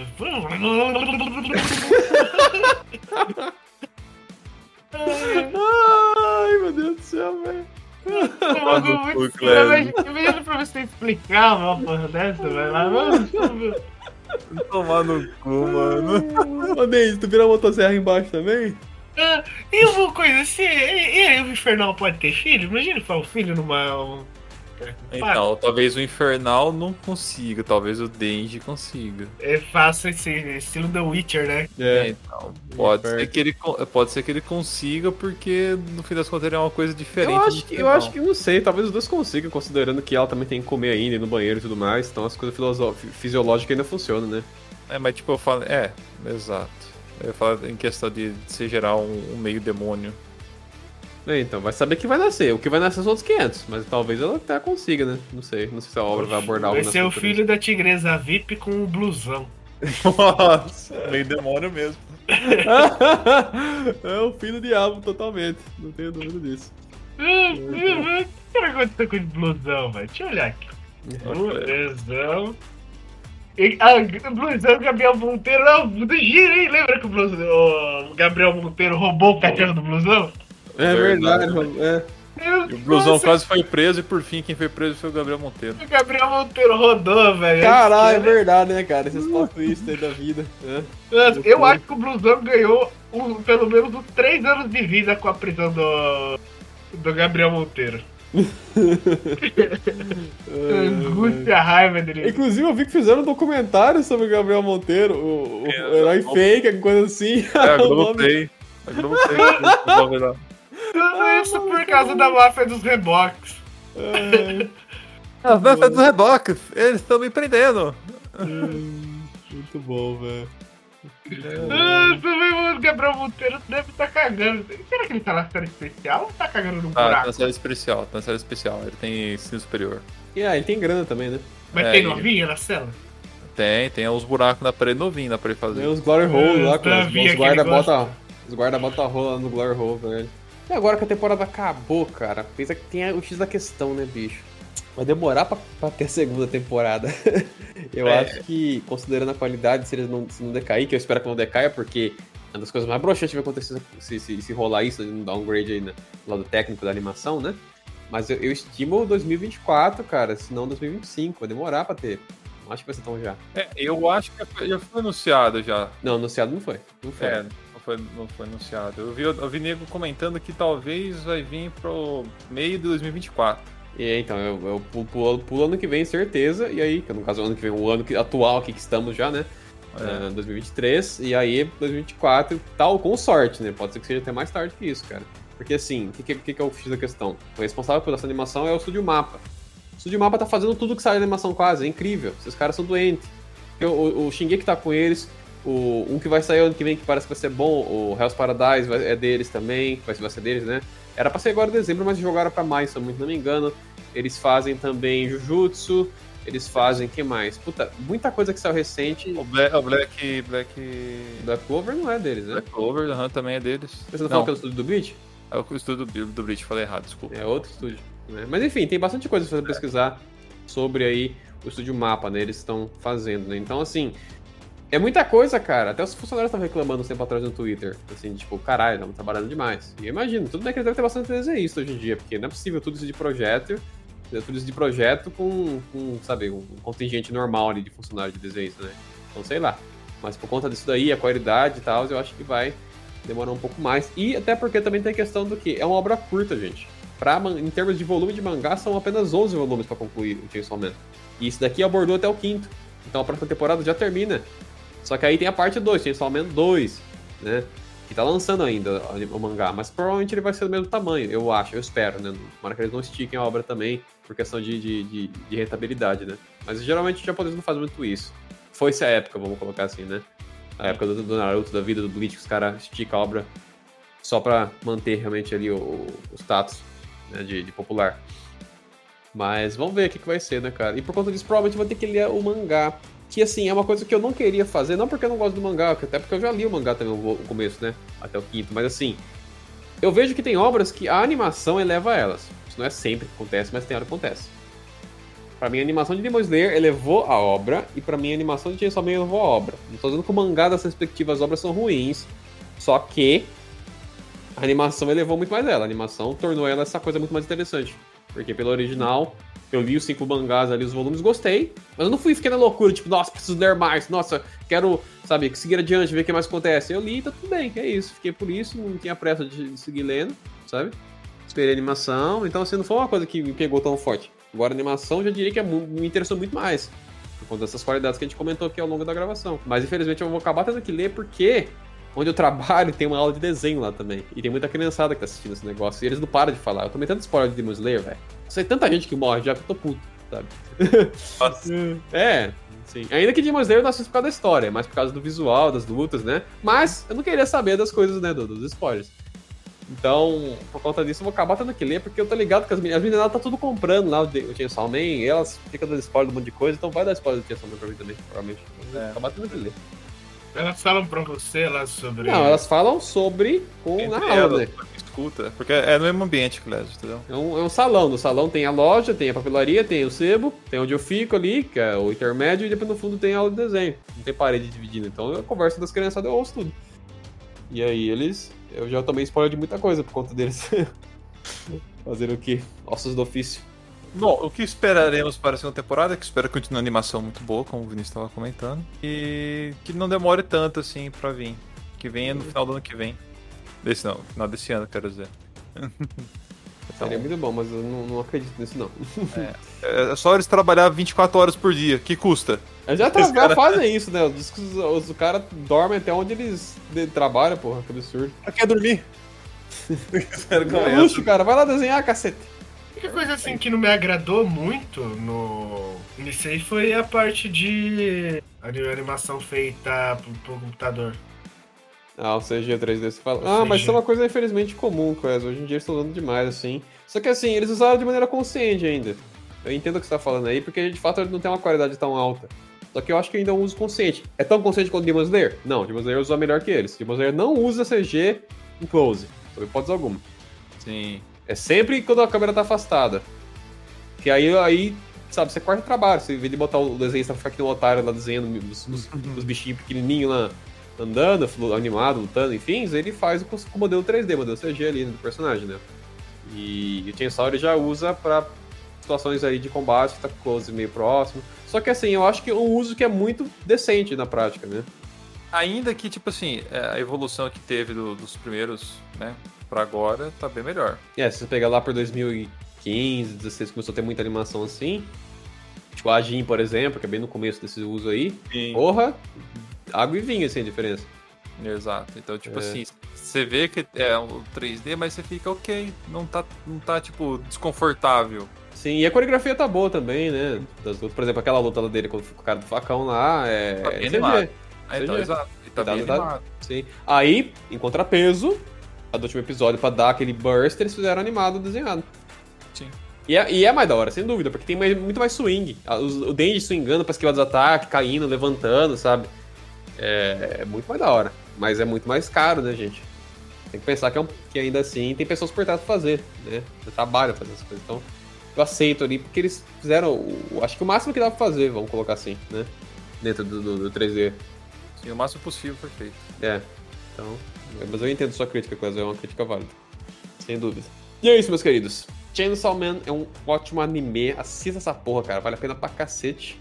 Ai, meu Deus do céu, velho.
Imagina pra você explicar uma porra dessa, velho. Mas vamos-
Tomar no cu, mano.
Ô, Deise, tu vira a motosserra embaixo também?
Ah, E uma coisa assim, e, e aí o Infernal pode ter filho? Imagina ele um filho numa. um-
Então, talvez o Infernal não consiga, talvez o Denji consiga.
É faça esse estilo The Witcher, né?
É, então, pode
Inferno.
ser, que ele, pode ser que ele consiga, porque no fim das contas ele é uma coisa diferente.
Eu acho, que, eu acho que, não sei, talvez os dois consigam, considerando que ela também tem que comer ainda, no banheiro e tudo mais, então as coisas fisiológicas ainda funcionam, né?
É, mas tipo, eu falo. É, exato. Eu falo em questão de, de ser gerar um, um meio demônio.
É, então, vai saber que vai nascer. O que vai nascer são outros 500, mas talvez ela até consiga, né? Não sei, não sei se a obra vai abordar algo
Vai ser o filho da tigresa VIP com o blusão.
Nossa, meio demônio mesmo.
é o filho do diabo, totalmente. Não tenho dúvida disso.
O que aconteceu com o blusão, velho? Deixa eu olhar aqui. Blusão. E, ah, blusão Gabriel Monteiro. Não, do giro, hein? Lembra que o, blusão, o Gabriel Monteiro roubou o cachorro do blusão?
É
Verdade.
é.
Meu
o Blusão
Nossa,
quase foi preso e por fim quem foi preso foi o Gabriel Monteiro.
O Gabriel Monteiro rodou, velho.
Caralho, é verdade, né, cara? Esses plot twists aí da vida.
Nossa, Eu acho que o Blusão ganhou um- pelo menos uns 3 anos de vida com a prisão do, do Gabriel Monteiro. Angústia, raiva dele.
Inclusive, eu vi que fizeram um documentário sobre o Gabriel Monteiro, o, o
É,
herói
Globo-
fake, alguma coisa assim.
É, a Globo. A Globo.
Tudo isso por causa da máfia dos reboques.
Ai,
As máfias dos reboques, eles estão me prendendo.
muito bom, velho.
Ah, também o Gabriel Monteiro deve estar cagando. Será que ele tá na série especial ou tá cagando no
Ah, tá
buraco?
na série especial, tá na série especial. Ele tem ensino superior.
E ah, ele tem grana também, né?
Mas
É,
tem
ele-
novinha na cela?
Tem, tem uns buracos na parede novinho dá pra ele fazer.
Tem os Glory Hole lá, com os, guarda
ele
bota Os guarda bota rola lá no Glory Hole, velho. E agora que a temporada acabou, cara, pensa que tem o X da questão, né, bicho? Vai demorar pra, pra ter a segunda temporada. eu
É.
acho que, considerando a qualidade, se eles não, se não decair, que eu espero que não decaia, porque uma das coisas mais broxantes que vai acontecer se, se, se rolar isso, um downgrade aí no lado técnico da animação, né? Mas eu, eu estimo 2024, cara, se não 2025. Vai demorar pra ter. Não acho que vai ser tão já.
É, eu acho que já foi anunciado já.
Não, anunciado não foi. Não foi.
É, não foi, não foi anunciado. Eu vi, eu vi nego comentando que talvez vai vir pro meio de 2024.
E então, eu, eu pulo, pulo, pulo ano que vem, certeza. E aí, que no caso, ano que vem, o ano que- atual aqui que estamos já, né?
É.
É, 2023. E aí, 2024, tal, com sorte, né? Pode ser que seja até mais tarde que isso, cara. Porque assim, o que, que, que que é o X da questão? O responsável por essa animação é o Studio Mapa. O Studio Mapa tá fazendo tudo que sai da animação quase, é incrível. Esses caras são doentes. O, o, o Shingeki tá com eles, o, um que vai sair ano que vem, que parece que vai ser bom, o Hell's Paradise vai- é deles também, vai, vai ser deles, né? Era pra ser agora em dezembro, mas jogaram pra mais, se eu não me engano. Eles fazem também Jujutsu, eles fazem, que mais? Puta, muita coisa que saiu recente.
O Black, o Black, Black,
Black Clover não é deles, né?
Black Clover aham, também é deles.
Você não
Não,
falou que é o estúdio do Bleach?
é o estúdio do, do Bleach, falei errado, desculpa.
É outro estúdio. Né? Mas enfim, tem bastante coisa pra você pesquisar sobre aí o estúdio Mapa, né? Eles estão fazendo, né? Então, assim, é muita coisa, cara. Até os funcionários estavam reclamando um tempo atrás no Twitter. Assim, tipo, caralho, estamos trabalhando demais. E eu imagino, tudo bem que eles devem ter bastante desenhista hoje em dia, porque não é possível tudo isso de projeto, é tudo isso de projeto com, com sabe, um contingente normal ali de funcionário de desenhista, né? Então, sei lá. Mas por conta disso daí, a qualidade e tal, eu acho que vai demorar um pouco mais. E até porque também tem a questão do que é uma obra curta, gente. Pra, em termos de volume de mangá, são apenas 11 volumes pra concluir o Chainsaw Man. E isso daqui abordou até o quinto. Então a próxima temporada já termina. Só que aí tem a parte 2, Chainsaw Man 2, né? Que tá lançando ainda o mangá, mas provavelmente ele vai ser do mesmo tamanho, eu acho, eu espero, né? Tomara que eles não estiquem a obra também, por questão de, de, de, de rentabilidade, né? Mas geralmente os japoneses não fazem muito isso. Foi-se a época, vamos colocar assim, né? A época do, do Naruto, da vida do Bleach, que os caras esticam a obra só pra manter realmente ali o, o status né, de, de popular. Mas vamos ver o que, que vai ser, né, cara? E por conta disso, provavelmente vou ter que ler o mangá. Que, assim, é uma coisa que eu não queria fazer, não porque eu não gosto do mangá, até porque eu já li o mangá também, o começo, né? Até o quinto, mas assim, eu vejo que tem obras que a animação eleva elas. Isso não é sempre que acontece, mas tem hora que acontece. Pra mim, a animação de Demon Slayer elevou a obra, e pra mim, a animação de Chainsaw Man elevou a obra. Não tô dizendo que o mangá das respectivas obras são ruins, só que a animação elevou muito mais ela. A animação tornou ela essa coisa muito mais interessante. Porque pelo original, eu li os cinco mangás ali, os volumes, gostei. Mas eu não fui fiquei na loucura, tipo, nossa, preciso ler mais. Nossa, quero, sabe, seguir adiante, ver o que mais acontece. Eu li, tá tudo bem, é isso. Fiquei por isso, não tinha pressa de seguir lendo, sabe? Esperei animação. Então, assim, não foi uma coisa que me pegou tão forte. Agora, animação, já diria que é, me interessou muito mais. Por conta dessas qualidades que a gente comentou aqui ao longo da gravação. Mas, infelizmente, eu vou acabar tendo que ler porque onde eu trabalho tem uma aula de desenho lá também. E tem muita criançada que tá assistindo esse negócio. E eles não param de falar. Eu tomei tanto spoiler de Demon Slayer, velho. Sei tanta gente que morre já que eu tô puto, sabe?
Nossa.
é, sim. Ainda que Demon Slayer não assisto por causa da história, mas por causa do visual, das lutas, né? Mas eu não queria saber das coisas, né, dos spoilers. Então, por conta disso, eu vou acabar tendo que ler, porque eu tô ligado que as meninas, as meninas tá tudo comprando lá o Chainsaw Man, e elas ficam dando spoiler de um monte de coisa, então vai dar spoiler do Chainsaw Man pra mim também, provavelmente. Eu vou acabar tendo que ler.
Elas falam pra você lá sobre.
Não, elas falam sobre com
Entre
na aula,
elas,
né?
Escuta, porque é no mesmo ambiente, Clésio, entendeu?
É um, é um salão. No salão tem a loja, tem a papelaria, tem o sebo, tem onde eu fico ali, que é o intermédio, e depois no fundo tem a aula de desenho. Não tem parede dividindo. Então eu converso das crianças, eu ouço tudo. E aí eles. Eu já tomei spoiler de muita coisa por conta deles. Fazer o quê? Ossos do ofício.
Bom, o que esperaremos para a segunda temporada, que espero que continue a animação muito boa, como o Vinícius estava comentando. E que não demore tanto assim pra vir. Que venha no final do ano que vem. Desse não, final desse ano, quero dizer.
Seria muito bom, mas eu não, não acredito nisso, não.
É só eles trabalhar 24 horas por dia. Que custa?
Eles já, tra-
cara-
fazem isso, né? Diz que os, os, os caras dormem até onde eles de- trabalham, porra, que absurdo.
Quer dormir? Espero que
É luxo, cara. Vai lá desenhar, cacete.
A única coisa assim que não me agradou muito no. Nisso aí foi a parte de ani- animação feita pro, pro computador.
Ah, o CG 3D você fala. Ah, mas isso é uma coisa infelizmente comum, Clés. Hoje em dia eles estão usando demais, assim. Só que assim, eles usaram de maneira consciente ainda. Eu entendo o que você tá falando aí, porque de fato ele não tem uma qualidade tão alta. Só que eu acho que ainda é um uso consciente. É tão consciente quanto Demon Slayer? Não, Demon Slayer usa melhor que eles. Demon Slayer não usa CG em close, sob hipótese alguma.
Sim.
É sempre quando a câmera tá afastada. Que aí, aí sabe, você corta o trabalho. Você, vez de botar o desenho, pra ficar aqui no otário lá desenhando os, os- os bichinhos pequenininhos lá andando, animado, lutando, enfim, ele faz com, o modelo 3D, modelo CG ali do personagem, né? E o Chainsaw ele já usa pra situações aí de combate que tá com close meio próximo. Só que assim, eu acho que é um uso que é muito decente na prática, né?
Ainda que, tipo assim, é, a evolução que teve do- dos primeiros, né, pra agora, tá bem melhor.
É, se você pegar lá por 2015, 16, começou a ter muita animação assim. Tipo, a Jin, por exemplo, que é bem no começo desse uso aí. Porra, água e vinho, assim, a diferença.
Exato. Então, tipo
É.
assim, você vê que é um 3D, mas você fica ok, não tá, não tá tipo, desconfortável.
Sim, e a coreografia tá boa também, né? Das lutas. Por exemplo, aquela luta lá dele com o cara do facão lá, é.
Tá bem animado. Ah, então, exato. Tá bem
tá-
animado.
Sim. Aí, em contrapeso, a do último episódio, pra dar aquele burst, eles fizeram animado desenhado.
Sim.
E é, e é mais da hora, sem dúvida, porque tem mais- muito mais swing. O Denji swingando pra esquivar dos ataques, caindo, levantando, sabe? É, é muito mais da hora. Mas é muito mais caro, né, gente? Tem que pensar que, é um- que ainda assim tem pessoas por trás pra fazer, né? Você trabalha fazer essas coisas. Então, eu aceito ali, porque eles fizeram. o- acho que o máximo que dá pra fazer, vamos colocar assim, né? Dentro do, do- do 3D.
Sim, o máximo possível foi feito.
É, então. Mas eu entendo sua crítica, quase é uma crítica válida. Sem dúvida. E é isso, meus queridos. Chainsaw Man é um ótimo anime. Assista essa porra, cara. Vale a pena pra cacete.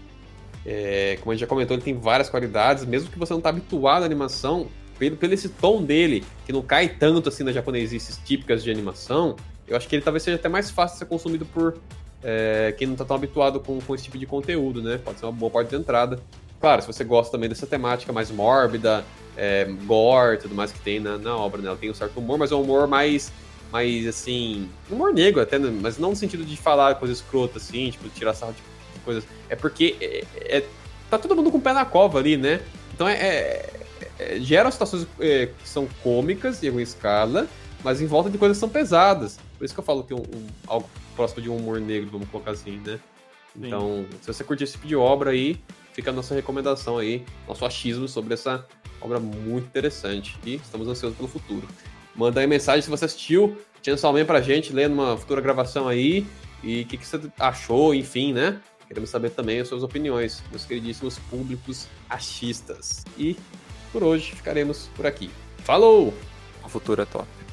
É, como a gente já comentou, ele tem várias qualidades. Mesmo que você não tá habituado à animação, pelo, pelo esse tom dele, que não cai tanto assim nas japonesices típicas de animação, eu acho que ele talvez seja até mais fácil de ser consumido por é, quem não tá tão habituado com, com esse tipo de conteúdo, né? Pode ser uma boa porta de entrada. Claro, se você gosta também dessa temática mais mórbida, é, gore, tudo mais que tem na, na obra, né? Ela tem um certo humor, mas é um humor mais, mais assim, humor negro até, né? mas não no sentido de falar coisa escrota, assim, tipo, tirar sarro de coisas. É porque é, é- tá todo mundo com o pé na cova ali, né? Então é, é, é, geram situações é, que são cômicas em alguma escala, mas em volta de coisas que são pesadas. Por isso que eu falo que um, um algo próximo de um humor negro, vamos colocar assim, né?
Sim.
Então, se você curtir esse tipo de obra aí, fica a nossa recomendação aí, nosso achismo sobre essa obra muito interessante. E estamos ansiosos pelo futuro. Manda aí mensagem se você assistiu Chainsaw Man pra gente, lendo uma futura gravação aí. E o que, que você achou, enfim, né? Queremos saber também as suas opiniões, meus queridíssimos públicos achistas. E por hoje ficaremos por aqui. Falou!
O futuro é top.